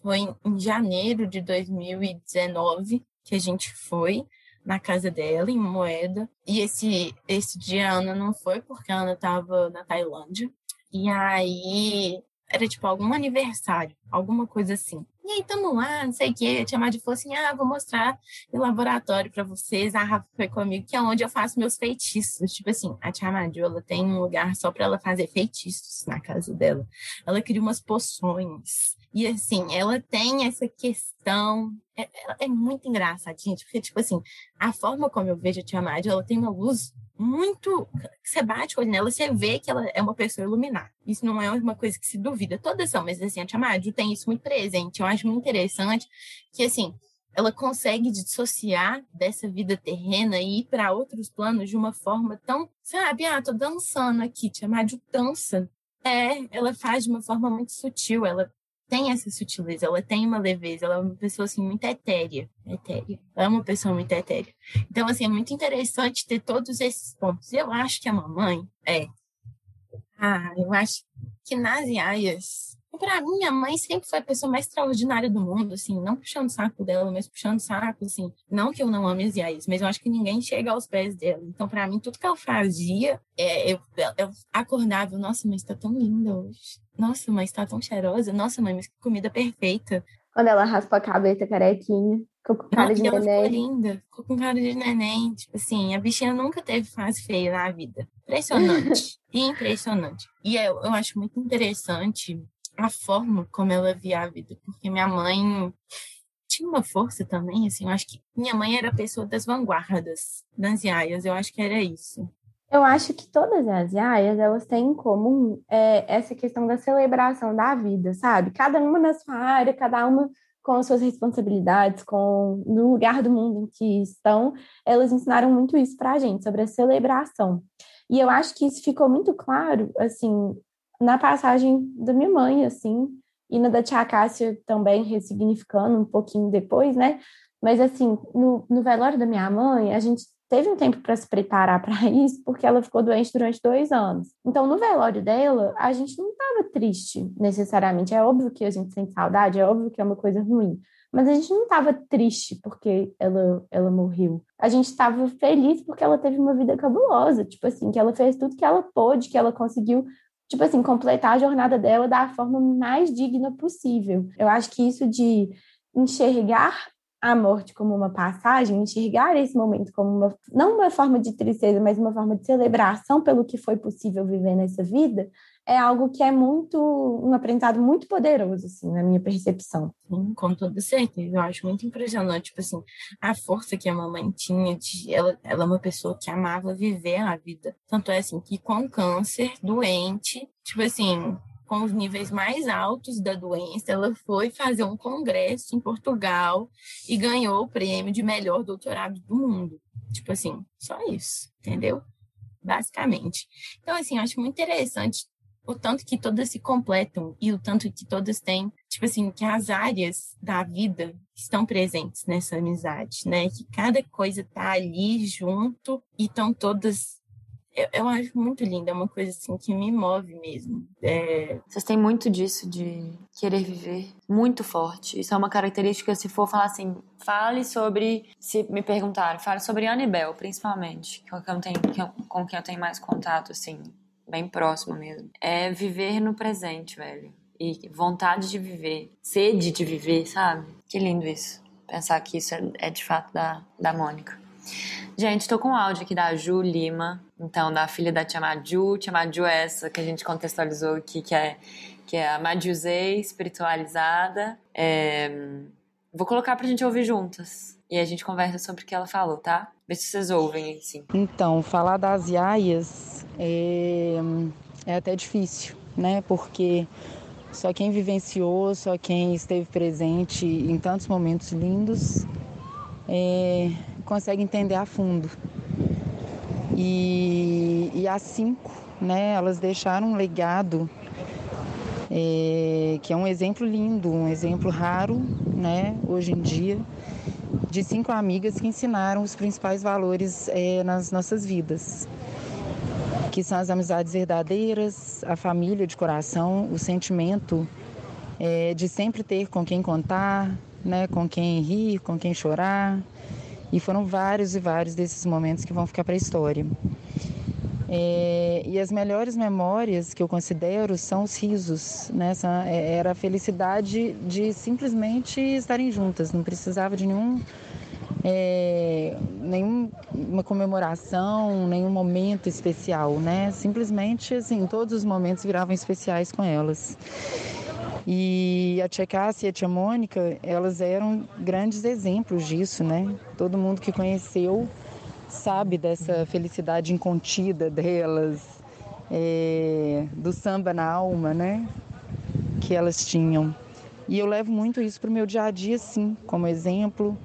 Speaker 6: foi em janeiro de 2019 que a gente foi na casa dela, em Moeda. E esse, esse dia a Ana não foi, porque a Ana estava na Tailândia. E aí era tipo algum aniversário, alguma coisa assim. E aí, tamo lá, não sei o quê. A tia Madi falou assim: ah, vou mostrar o laboratório para vocês. A Rafa foi comigo, que é onde eu faço meus feitiços. Tipo assim, a tia Madi, ela tem um lugar só para ela fazer feitiços na casa dela. Ela cria umas poções. E assim, ela tem essa questão. É, é muito engraçadinha, porque, tipo assim, a forma como eu vejo a tia Madi, ela tem uma luz muito. Você bate olho nela, você vê que ela é uma pessoa iluminada. Isso não é uma coisa que se duvida. Todas são, mas assim, a Tia Madi tem isso muito presente. Eu acho muito interessante que, assim, ela consegue dissociar dessa vida terrena e ir para outros planos de uma forma tão, sabe, ah, tô dançando aqui, Tia Madi dança. É, ela faz de uma forma muito sutil, ela tem essa sutileza, ela tem uma leveza, ela é uma pessoa assim muito etérea, etérea. Ela é uma pessoa muito etérea. Então assim, é muito interessante ter todos esses pontos. Eu acho que a mamãe é ah, eu acho que nas iaias para mim, a mãe sempre foi a pessoa mais extraordinária do mundo, assim, não puxando o saco dela, mas puxando o saco, assim. Não que eu não ame as Yais, mas eu acho que ninguém chega aos pés dela. Então, para mim, tudo que ela fazia, é, eu, eu acordava, nossa, mas tá tão linda hoje. Nossa, mas tá tão cheirosa. Nossa, mãe, mas que comida perfeita.
Speaker 1: Quando ela raspa a cabeça carequinha. Ficou com cara de
Speaker 6: ela
Speaker 1: neném.
Speaker 6: ficou linda, ficou com cara de neném. Tipo assim, a bichinha nunca teve fase feia na vida. Impressionante. (laughs) impressionante. E eu, eu acho muito interessante a forma como ela via a vida, porque minha mãe tinha uma força também, assim, eu acho que minha mãe era a pessoa das vanguardas, das iaias, eu acho que era isso.
Speaker 1: Eu acho que todas as iaias, elas têm em comum é, essa questão da celebração da vida, sabe? Cada uma na sua área, cada uma com as suas responsabilidades, com no lugar do mundo em que estão, elas ensinaram muito isso para a gente, sobre a celebração. E eu acho que isso ficou muito claro, assim, na passagem da minha mãe, assim, e na da tia Cássia também, ressignificando um pouquinho depois, né? Mas, assim, no, no velório da minha mãe, a gente teve um tempo para se preparar para (laughs) isso, porque ela ficou doente durante dois anos. Então, no velório dela, a gente não estava triste necessariamente. É óbvio que a gente sente saudade, é óbvio que é uma coisa ruim. Mas a gente não estava triste porque ela, ela morreu. A gente estava feliz porque ela teve uma vida cabulosa. Tipo assim, que ela fez tudo que ela pôde, que ela conseguiu tipo assim, completar a jornada dela da forma mais digna possível. Eu acho que isso de enxergar a morte como uma passagem, enxergar esse momento como uma, não uma forma de tristeza, mas uma forma de celebração pelo que foi possível viver nessa vida, é algo que é muito, um aprendizado muito poderoso, assim, na minha percepção.
Speaker 6: Sim, com toda certeza. Eu acho muito impressionante, tipo assim, a força que a mamãe tinha de, ela, ela é uma pessoa que amava viver a vida. Tanto é assim, que com câncer, doente, tipo assim, com os níveis mais altos da doença, ela foi fazer um congresso em Portugal e ganhou o prêmio de melhor doutorado do mundo. Tipo assim, só isso, entendeu? Basicamente. Então, assim, eu acho muito interessante o tanto que todas se completam e o tanto que todas têm, tipo assim, que as áreas da vida estão presentes nessa amizade, né? Que cada coisa tá ali junto e estão todas eu, eu, acho muito linda, é uma coisa assim que me move mesmo. É...
Speaker 5: Vocês têm muito disso de querer viver, muito forte. Isso é uma característica, se for falar assim, fale sobre, se me perguntarem, fale sobre Anibel, principalmente, eu tenho, com quem eu tenho mais contato, assim, bem próximo mesmo. É viver no presente, velho. E vontade de viver, sede de viver, sabe? Que lindo isso. Pensar que isso é, é de fato da, da Mônica. Gente, tô com um áudio aqui da Ju Lima, então da filha da Tia Maju. Tia Maju é essa que a gente contextualizou aqui, que é, que é a Majuzei espiritualizada. É... Vou colocar pra gente ouvir juntas. E a gente conversa sobre o que ela falou, tá? Vê se vocês ouvem aí, sim.
Speaker 7: Então, falar das iaias é, é até difícil, né? Porque só quem vivenciou, só quem esteve presente em tantos momentos lindos é, consegue entender a fundo. E, e as cinco, né, elas deixaram um legado é, que é um exemplo lindo, um exemplo raro, né, hoje em dia, de cinco amigas que ensinaram os principais valores é, nas nossas vidas, que são as amizades verdadeiras, a família de coração, o sentimento é, de sempre ter com quem contar, né, com quem rir, com quem chorar, e foram vários e vários desses momentos que vão ficar para a história. É, e as melhores memórias que eu considero são os risos, né? Era a felicidade de simplesmente estarem juntas, não precisava de nenhum, é, nenhuma comemoração, nenhum momento especial, né? Simplesmente, assim, todos os momentos viravam especiais com elas. E a tia Cássia e a tia Mônica, elas eram grandes exemplos disso, né? Todo mundo que conheceu sabe dessa felicidade incontida delas, é, do samba na alma, né? Que elas tinham. E eu levo muito isso para o meu dia a dia, sim, como exemplo,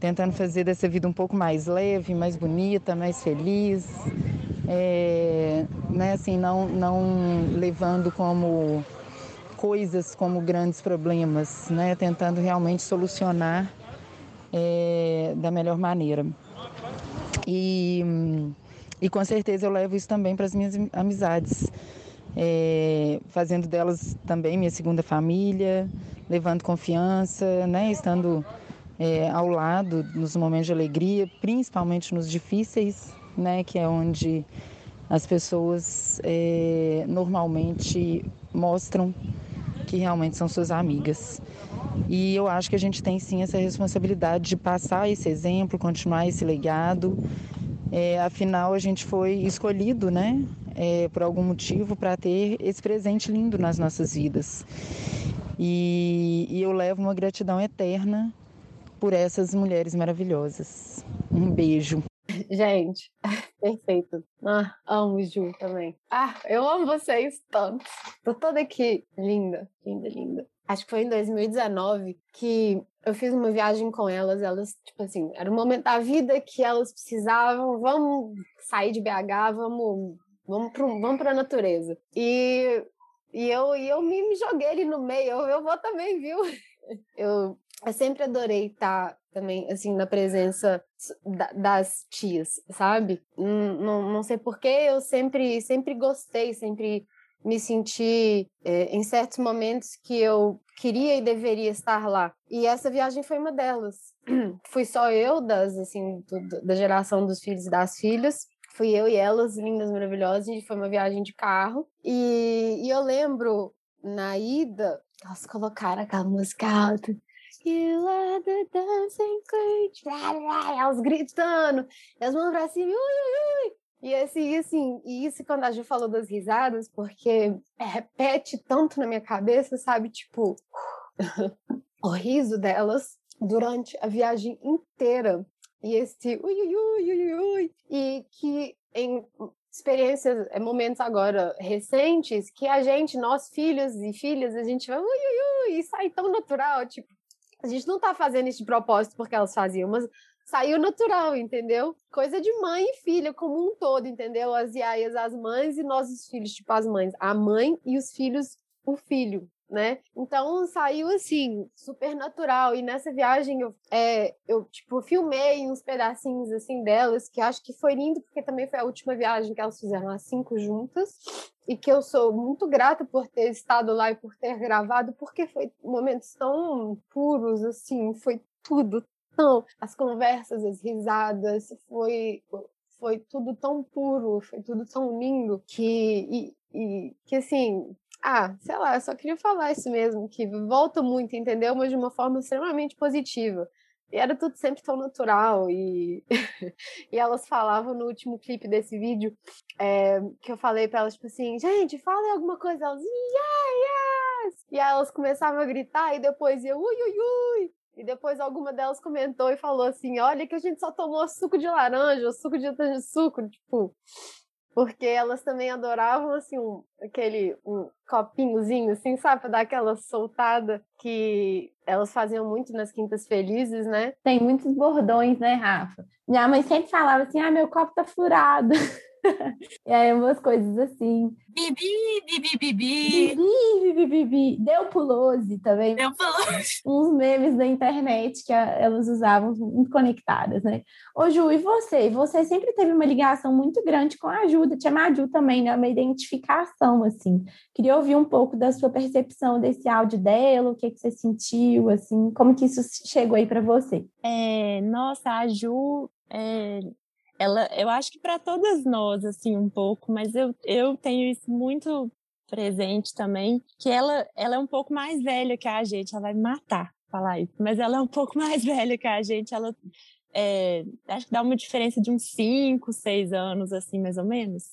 Speaker 7: tentando fazer dessa vida um pouco mais leve, mais bonita, mais feliz. É, né, assim, não, não levando como coisas como grandes problemas, né? tentando realmente solucionar é, da melhor maneira. E, e com certeza eu levo isso também para as minhas amizades, é, fazendo delas também minha segunda família, levando confiança, né? estando é, ao lado nos momentos de alegria, principalmente nos difíceis, né? que é onde as pessoas é, normalmente mostram que realmente são suas amigas. E eu acho que a gente tem sim essa responsabilidade de passar esse exemplo, continuar esse legado. É, afinal, a gente foi escolhido, né, é, por algum motivo, para ter esse presente lindo nas nossas vidas. E, e eu levo uma gratidão eterna por essas mulheres maravilhosas. Um beijo.
Speaker 4: Gente, (laughs) perfeito. Ah, amo Ju também. Ah, eu amo vocês tanto. Tô toda aqui. Linda, linda, linda. Acho que foi em 2019 que eu fiz uma viagem com elas. Elas, tipo assim, era um momento da vida que elas precisavam. Vamos sair de BH, vamos, vamos, pro, vamos pra natureza. E, e, eu, e eu me, me joguei ali no meio. Eu, eu vou também, viu? (laughs) Eu, eu sempre adorei estar também, assim, na presença da, das tias, sabe? Não, não, sei porquê, eu sempre, sempre gostei, sempre me senti é, em certos momentos que eu queria e deveria estar lá. E essa viagem foi uma delas. (clears throat) Fui só eu, das, assim, do, da geração dos filhos e das filhas. Fui eu e elas, lindas, maravilhosas. E foi uma viagem de carro. E, e eu lembro, na ida, elas colocaram aquela música alta. You are the dancing queen. Elas gritando, as mãos pra cima, ui, ui, ui. E assim, assim, e isso quando a Ju falou das risadas, porque repete tanto na minha cabeça, sabe? Tipo, o riso delas durante a viagem inteira. E esse ui, ui, ui, ui, ui. E que em experiências, é, momentos agora recentes, que a gente, nós filhos e filhas, a gente vai ui, ui, ui, e sai tão natural, tipo, a gente não tá fazendo isso de propósito porque elas faziam, mas saiu natural, entendeu? Coisa de mãe e filha como um todo, entendeu? As iaias, as mães e nós os filhos, tipo as mães, a mãe e os filhos, o filho, né? Então saiu assim, super natural. E nessa viagem eu, é, eu tipo, filmei uns pedacinhos assim delas, que acho que foi lindo, porque também foi a última viagem que elas fizeram as cinco juntas e que eu sou muito grata por ter estado lá e por ter gravado, porque foi momentos tão puros, assim, foi tudo tão. As conversas, as risadas, foi. Foi tudo tão puro, foi tudo tão lindo que, e, e que assim, ah, sei lá, eu só queria falar isso mesmo, que volta muito, entendeu? Mas de uma forma extremamente positiva. E era tudo sempre tão natural. E, (laughs) e elas falavam no último clipe desse vídeo é, que eu falei para elas, tipo assim, gente, falem alguma coisa. Elas, yeah, yes! E aí elas começavam a gritar e depois eu, ui, ui, ui. E depois alguma delas comentou e falou assim: olha, que a gente só tomou suco de laranja, suco de suco, tipo porque elas também adoravam assim um, aquele um copinhozinho assim, sabe, para dar aquela soltada que elas faziam muito nas quintas felizes, né?
Speaker 1: Tem muitos bordões, né, Rafa? Minha mãe sempre falava assim: "Ah, meu copo tá furado". (laughs) (laughs) e aí umas coisas assim.
Speaker 6: Bibi, bibi,
Speaker 1: bibi. Bibi, bibi, bibi. Deu pulose também.
Speaker 6: Deu pulose.
Speaker 1: Uns memes da internet que elas usavam muito conectadas, né? Ô, Ju, e você? Você sempre teve uma ligação muito grande com a ajuda, te a Ju também, né? Uma identificação, assim. Queria ouvir um pouco da sua percepção desse áudio dela, o que, que você sentiu, assim, como que isso chegou aí para você?
Speaker 3: É, nossa, a Ju é, ela, eu acho que para todas nós, assim, um pouco, mas eu, eu tenho isso muito presente também, que ela, ela é um pouco mais velha que a gente, ela vai me matar falar isso, mas ela é um pouco (laughs) mais velha que a gente, ela é, acho que dá uma diferença de uns 5, 6 anos, assim, mais ou menos.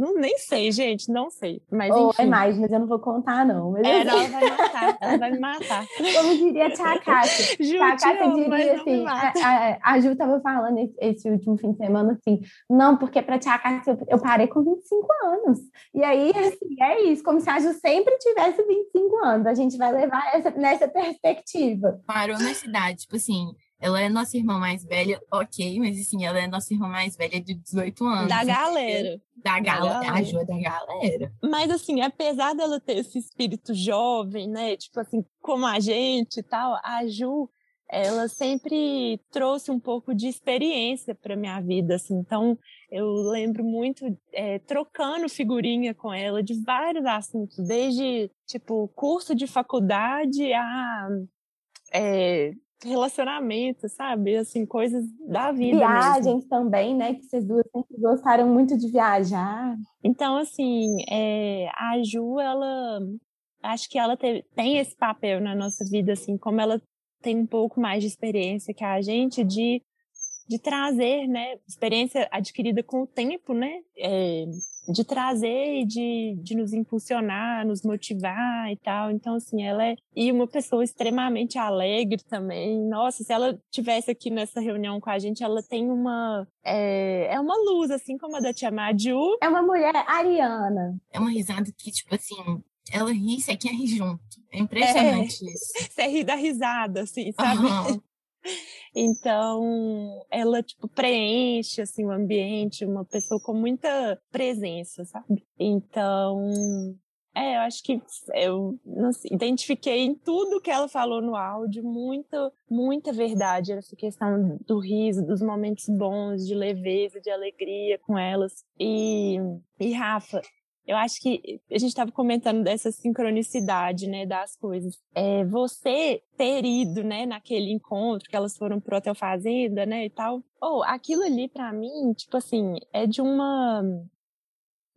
Speaker 3: Não, nem sei, gente, não sei. Mas,
Speaker 1: Ou
Speaker 3: é
Speaker 1: mais, mas eu não vou contar, não. Mas
Speaker 3: é, não, ela vai matar, ela vai me matar. (laughs)
Speaker 1: Como diria a Tia Cássia. (laughs)
Speaker 3: Ju, Tia Cássia diria
Speaker 1: assim, a, a, a, Ju estava falando esse, esse, último fim de semana assim, não, porque para Tia Cássia eu, eu, parei com 25 anos. E aí, assim, é isso, como se a Ju sempre tivesse 25 anos. A gente vai levar essa, nessa perspectiva.
Speaker 6: Parou na cidade, tipo assim, ela é nossa irmã mais velha, ok, mas assim, ela é nossa irmã mais velha de 18 anos.
Speaker 3: Da galera.
Speaker 6: Da, galera. A Ju é da galera.
Speaker 3: Mas assim, apesar dela ter esse espírito jovem, né? Tipo assim, como a gente e tal, a Ju, ela sempre trouxe um pouco de experiência para minha vida, assim. Então, eu lembro muito é, trocando figurinha com ela de vários assuntos, desde tipo curso de faculdade a é, relacionamento, sabe? Assim, coisas da vida.
Speaker 1: Viagens
Speaker 3: mesmo.
Speaker 1: também, né? Que vocês duas sempre gostaram muito de viajar.
Speaker 3: Então, assim, é, a Ju, ela, acho que ela teve, tem esse papel na nossa vida, assim, como ela tem um pouco mais de experiência que a gente, de, de trazer, né, experiência adquirida com o tempo, né, é, de trazer e de, de nos impulsionar, nos motivar e tal. Então, assim, ela é e uma pessoa extremamente alegre também. Nossa, se ela tivesse aqui nessa reunião com a gente, ela tem uma é, é uma luz, assim como a da Tia Maju.
Speaker 1: É uma mulher ariana.
Speaker 6: É uma risada que, tipo assim, ela ri e você quer rir junto. É impressionante é, isso. (laughs)
Speaker 3: Você ri da risada, assim, sabe? Uhum. Então, ela, tipo, preenche, assim, o ambiente, uma pessoa com muita presença, sabe? Então, é, eu acho que eu sei, identifiquei em tudo que ela falou no áudio muita, muita verdade. Essa questão do riso, dos momentos bons, de leveza, de alegria com elas. E, e Rafa, eu acho que a gente estava comentando dessa sincronicidade, né, das coisas. É, você ter ido, né, naquele encontro que elas foram pro Hotel Fazenda, né, e tal. Ou oh, aquilo ali para mim, tipo assim, é de uma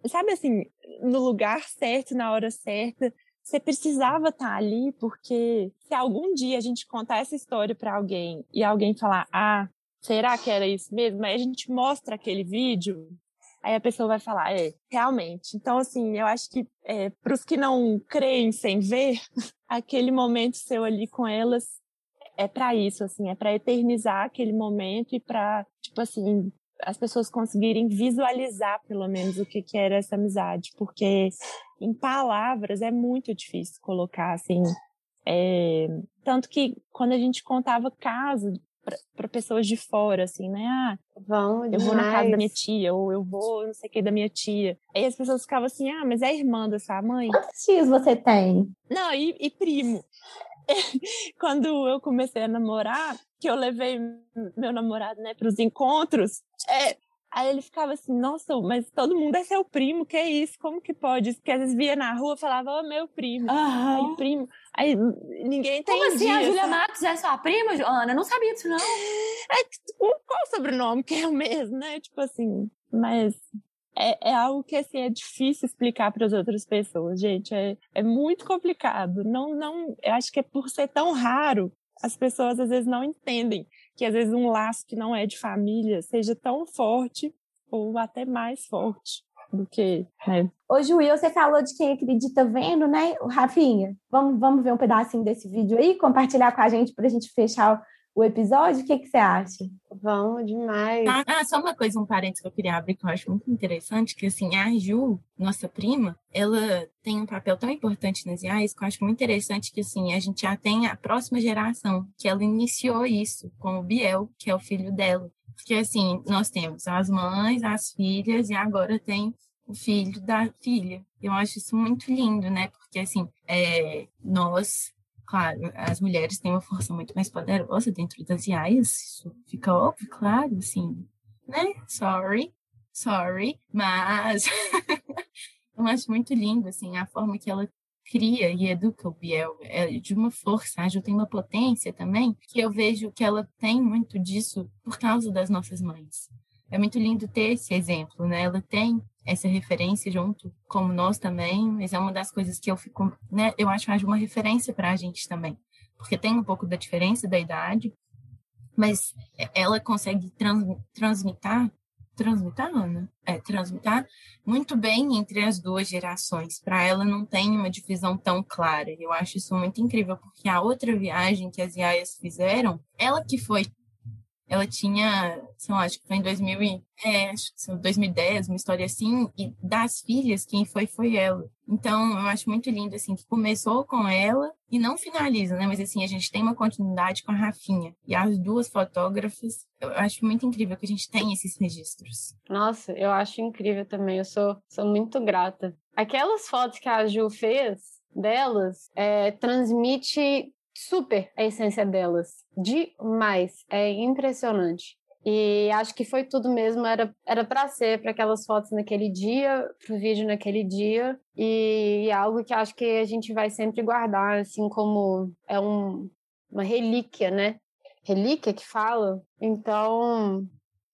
Speaker 3: sabe assim, no lugar certo, na hora certa. Você precisava estar tá ali porque se algum dia a gente contar essa história para alguém e alguém falar: "Ah, será que era isso mesmo?", aí a gente mostra aquele vídeo Aí a pessoa vai falar, é, realmente. Então, assim, eu acho que é, para os que não creem sem ver, (laughs) aquele momento seu ali com elas é para isso, assim, é para eternizar aquele momento e para, tipo assim, as pessoas conseguirem visualizar pelo menos o que, que era essa amizade, porque em palavras é muito difícil colocar, assim. É, tanto que quando a gente contava casos para pessoas de fora, assim, né? Ah,
Speaker 4: Vão
Speaker 3: eu vou na casa da minha tia, ou eu vou não sei o que da minha tia. Aí as pessoas ficavam assim, ah, mas é irmã dessa mãe?
Speaker 1: Quantos tios você tem?
Speaker 3: Não, e, e primo. (laughs) Quando eu comecei a namorar, que eu levei meu namorado, né, para os encontros, é, Aí ele ficava assim, nossa, mas todo mundo é seu primo, que é isso? Como que pode? Porque às vezes via na rua falava, ô, oh, meu primo. Uhum. Aí, primo. Aí ninguém tem.
Speaker 5: Como assim? A Julia Matos é sua prima, Ana? não sabia disso, não.
Speaker 3: É, qual o sobrenome que é o mesmo, né? Tipo assim, mas é, é, algo que assim é difícil explicar para as outras pessoas, gente. É, é muito complicado. Não, não, eu acho que é por ser tão raro, as pessoas às vezes não entendem que às vezes um laço que não é de família seja tão forte ou até mais forte do que. Né?
Speaker 1: Ô, Will, você falou de quem acredita vendo, né? O Rafinha, vamos, vamos ver um pedacinho desse vídeo aí, compartilhar com a gente para a gente fechar o episódio? O que, que você acha?
Speaker 4: Vamos demais.
Speaker 6: Ah, ah, só uma coisa, um parênteses que eu queria abrir que eu acho muito interessante, que assim, a Ju, nossa prima, ela tem um papel tão importante nas IAs que eu acho muito interessante que assim, a gente já tem a próxima geração, que ela iniciou isso com o Biel, que é o filho dela. Porque assim, nós temos as mães, as filhas e agora tem o filho da filha. Eu acho isso muito lindo, né? Porque assim, é, nós claro, as mulheres têm uma força muito mais poderosa dentro das IAs, isso fica óbvio, claro, assim, né? Sorry, sorry, mas (laughs) eu acho muito lindo, assim, a forma que ela cria e educa o Biel é de uma força, a Ju tem uma potência também, que eu vejo que ela tem muito disso por causa das nossas mães. É muito lindo ter esse exemplo, né? Ela tem essa referência junto, como nós também, mas é uma das coisas que eu fico, né, eu acho mais uma referência para a gente também, porque tem um pouco da diferença da idade, mas ela consegue trans, transmitar, transmitar, Ana? É, transmitar muito bem entre as duas gerações, para ela não tem uma divisão tão clara, eu acho isso muito incrível, porque a outra viagem que as Iaias fizeram, ela que foi ela tinha, sei lá, acho que foi em 2000 e, é, 2010, uma história assim, e das filhas, quem foi, foi ela. Então, eu acho muito lindo, assim, que começou com ela e não finaliza, né? Mas, assim, a gente tem uma continuidade com a Rafinha. E as duas fotógrafas, eu acho muito incrível que a gente tenha esses registros.
Speaker 4: Nossa, eu acho incrível também, eu sou, sou muito grata. Aquelas fotos que a Ju fez delas, é, transmite super a essência delas. Demais. É impressionante. E acho que foi tudo mesmo, era era para ser, para aquelas fotos naquele dia, para o vídeo naquele dia, e, e é algo que acho que a gente vai sempre guardar, assim como é um, uma relíquia, né? Relíquia que fala. Então,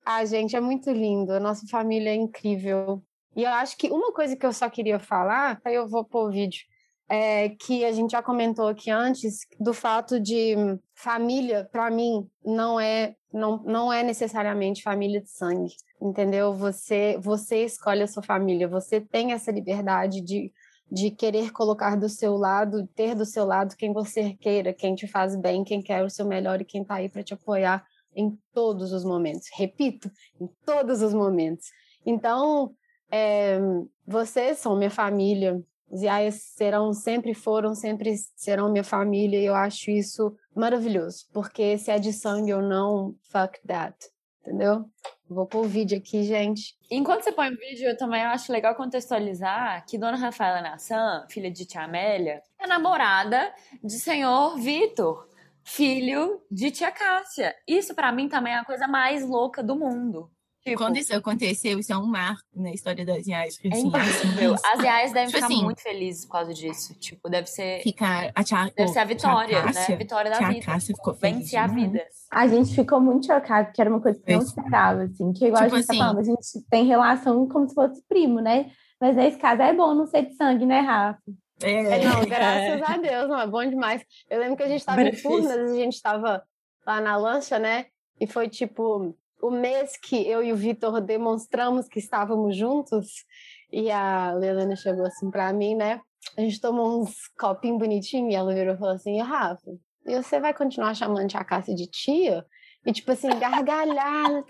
Speaker 4: a gente é muito lindo, a nossa família é incrível. E eu acho que uma coisa que eu só queria falar, aí eu vou pôr o vídeo, é, que a gente já comentou aqui antes, do fato de família, para mim, não é, não, não é necessariamente família de sangue, entendeu? Você, você escolhe a sua família, você tem essa liberdade de, de querer colocar do seu lado, ter do seu lado quem você queira, quem te faz bem, quem quer o seu melhor e quem está aí para te apoiar em todos os momentos. Repito, em todos os momentos. Então, é, vocês são minha família, os Yayas serão, sempre foram, sempre serão minha família, e eu acho isso maravilhoso, porque se é de sangue ou não, fuck that, entendeu? Vou pôr o vídeo aqui, gente.
Speaker 5: Enquanto você põe o vídeo, eu também acho legal contextualizar que Dona Rafaela Nassan, filha de Tia Amélia, é namorada de senhor Vitor, filho de Tia Cássia. Isso para mim também é a coisa mais louca do mundo.
Speaker 6: Tipo, Quando isso aconteceu, isso é um marco na história das Yais.
Speaker 5: É assim, incrível. As Yais devem tipo ficar assim, muito felizes por causa disso. Tipo, deve ser.
Speaker 6: Ficar, a tia,
Speaker 5: deve ser a vitória, Cássia, né? A vitória da tia vida. Cássia ficou Vence a vida.
Speaker 1: A gente ficou muito chocado, porque era uma coisa que não esperava, assim. Que igual tipo a gente tá assim, tá falando, a gente tem relação como se fosse primo, né? Mas nesse caso é bom não ser de sangue, né, Rafa?
Speaker 4: É, é não, graças a Deus, não, é bom demais. Eu lembro que a gente estava em Furnas, a gente estava lá na lancha, né? E foi tipo o mês que eu e o Vitor demonstramos que estávamos juntos, e a Leilana chegou assim para mim, né? A gente tomou uns copinhos bonitinhos e ela virou e falou assim: Rafa, e você vai continuar chamando a Cássia de tia? E tipo assim, gargalhar.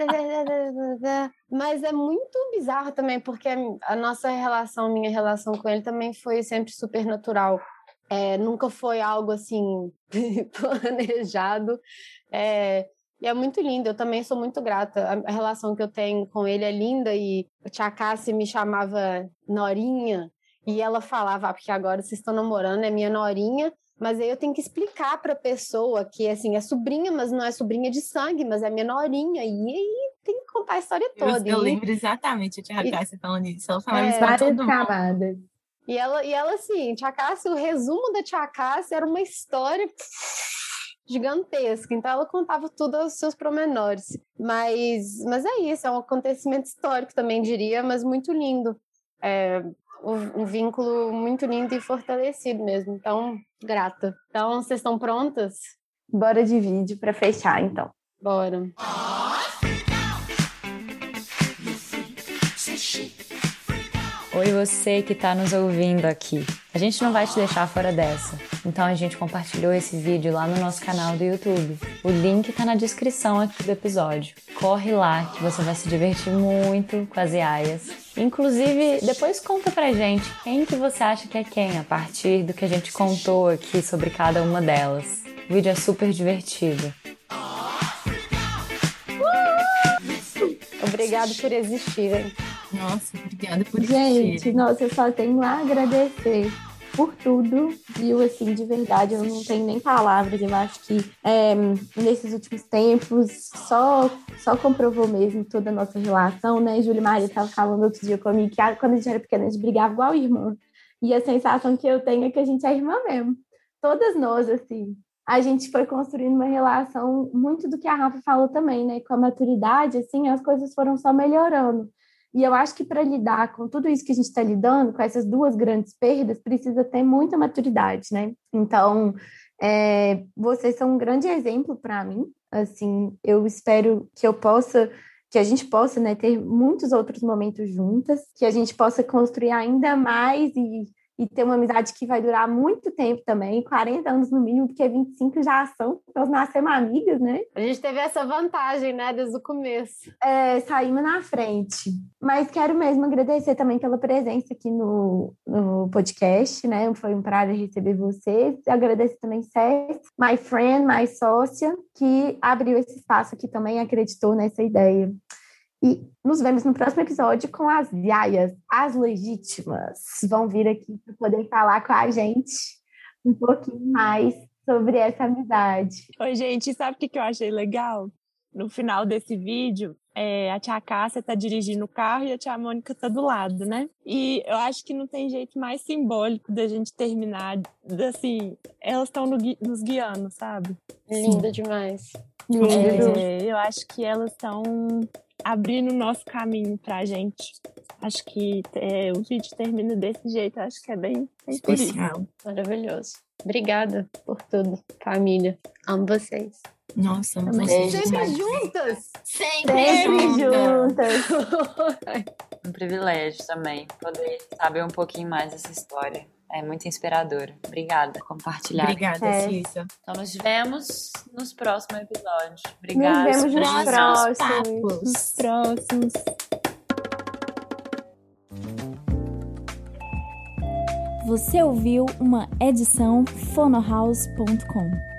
Speaker 4: Mas é muito bizarro também, porque a nossa relação, minha relação com ele também foi sempre super natural. É, nunca foi algo assim (laughs) planejado. É, e é muito lindo, eu também sou muito grata. A relação que eu tenho com ele é linda e a tia Cássia me chamava Norinha e ela falava, ah, porque agora vocês estão namorando, é minha Norinha, mas aí eu tenho que explicar para a pessoa que assim, é sobrinha, mas não é sobrinha de sangue, mas é minha Norinha. E aí tem que contar a história toda.
Speaker 6: Eu, eu lembro exatamente a tia Cássia falando isso. Ela falava é, isso para todo
Speaker 1: camadas.
Speaker 4: E ela, e ela assim, tia Cássia, o resumo da tia Cássia era uma história gigantesca, então ela contava tudo aos seus promenores. Mas, mas é isso, é um acontecimento histórico também, diria, mas muito lindo. É um, um vínculo muito lindo e fortalecido mesmo. Então, grata. Então, vocês estão prontas?
Speaker 1: Bora de vídeo para fechar, então.
Speaker 4: Bora.
Speaker 2: Oi, você que está nos ouvindo aqui. A gente não vai te deixar fora dessa. Então a gente compartilhou esse vídeo lá no nosso canal do YouTube. O link está na descrição aqui do episódio. Corre lá que você vai se divertir muito com as iaias. Inclusive, depois conta pra gente quem que você acha que é quem a partir do que a gente contou aqui sobre cada uma delas. O vídeo é super divertido.
Speaker 4: Obrigado por existirem.
Speaker 6: Nossa, obrigada por
Speaker 1: Gente,
Speaker 6: existir.
Speaker 1: nossa, eu só tenho a agradecer por tudo, viu? Assim, de verdade, eu não tenho nem palavras. Eu acho que é, nesses últimos tempos só, só comprovou mesmo toda a nossa relação, né? Júlia Maria estava falando outro dia comigo que quando a gente era pequena, a gente brigava igual irmã. E a sensação que eu tenho é que a gente é irmã mesmo. Todas nós, assim, a gente foi construindo uma relação muito do que a Rafa falou também, né? Com a maturidade, assim, as coisas foram só melhorando. E eu acho que para lidar com tudo isso que a gente está lidando, com essas duas grandes perdas, precisa ter muita maturidade, né? Então, é, vocês são um grande exemplo para mim. Assim, eu espero que eu possa, que a gente possa, né, ter muitos outros momentos juntas, que a gente possa construir ainda mais e e ter uma amizade que vai durar muito tempo também, 40 anos no mínimo, porque 25 já são, nós nascemos amigas, né?
Speaker 4: A gente teve essa vantagem, né, desde o começo.
Speaker 1: É, saímos na frente. Mas quero mesmo agradecer também pela presença aqui no, no podcast, né? Foi um prazer receber vocês. Agradeço também Cés, my friend, my sócia, que abriu esse espaço aqui também, acreditou nessa ideia. E nos vemos no próximo episódio com as Yayas, as legítimas. Vão vir aqui para poder falar com a gente um pouquinho mais sobre essa amizade.
Speaker 3: Oi, gente, sabe o que eu achei legal? No final desse vídeo, é, a tia Cássia tá dirigindo o carro e a tia Mônica tá do lado, né? E eu acho que não tem jeito mais simbólico da gente terminar, assim, elas estão no, nos guiando, sabe?
Speaker 4: Linda demais.
Speaker 3: É, eu acho que elas estão abrindo o nosso caminho para a gente. Acho que é, o vídeo termina desse jeito, acho que é bem, bem especial.
Speaker 4: Maravilhoso. Obrigada por tudo, família. Amo vocês.
Speaker 6: Nossa, amo vocês.
Speaker 4: Sempre juntas!
Speaker 6: Sempre,
Speaker 1: Sempre
Speaker 6: juntas.
Speaker 1: juntas. (laughs)
Speaker 5: Um privilégio também poder saber um pouquinho mais dessa história. É muito inspiradora. Obrigada por compartilhar.
Speaker 6: Obrigada,
Speaker 1: É.
Speaker 6: Cissa.
Speaker 5: Então nos vemos nos próximos episódios. Obrigada.
Speaker 1: Nos vemos nos próximos.
Speaker 6: Papos.
Speaker 3: Próximos.
Speaker 8: Você ouviu uma edição fonohouse.com.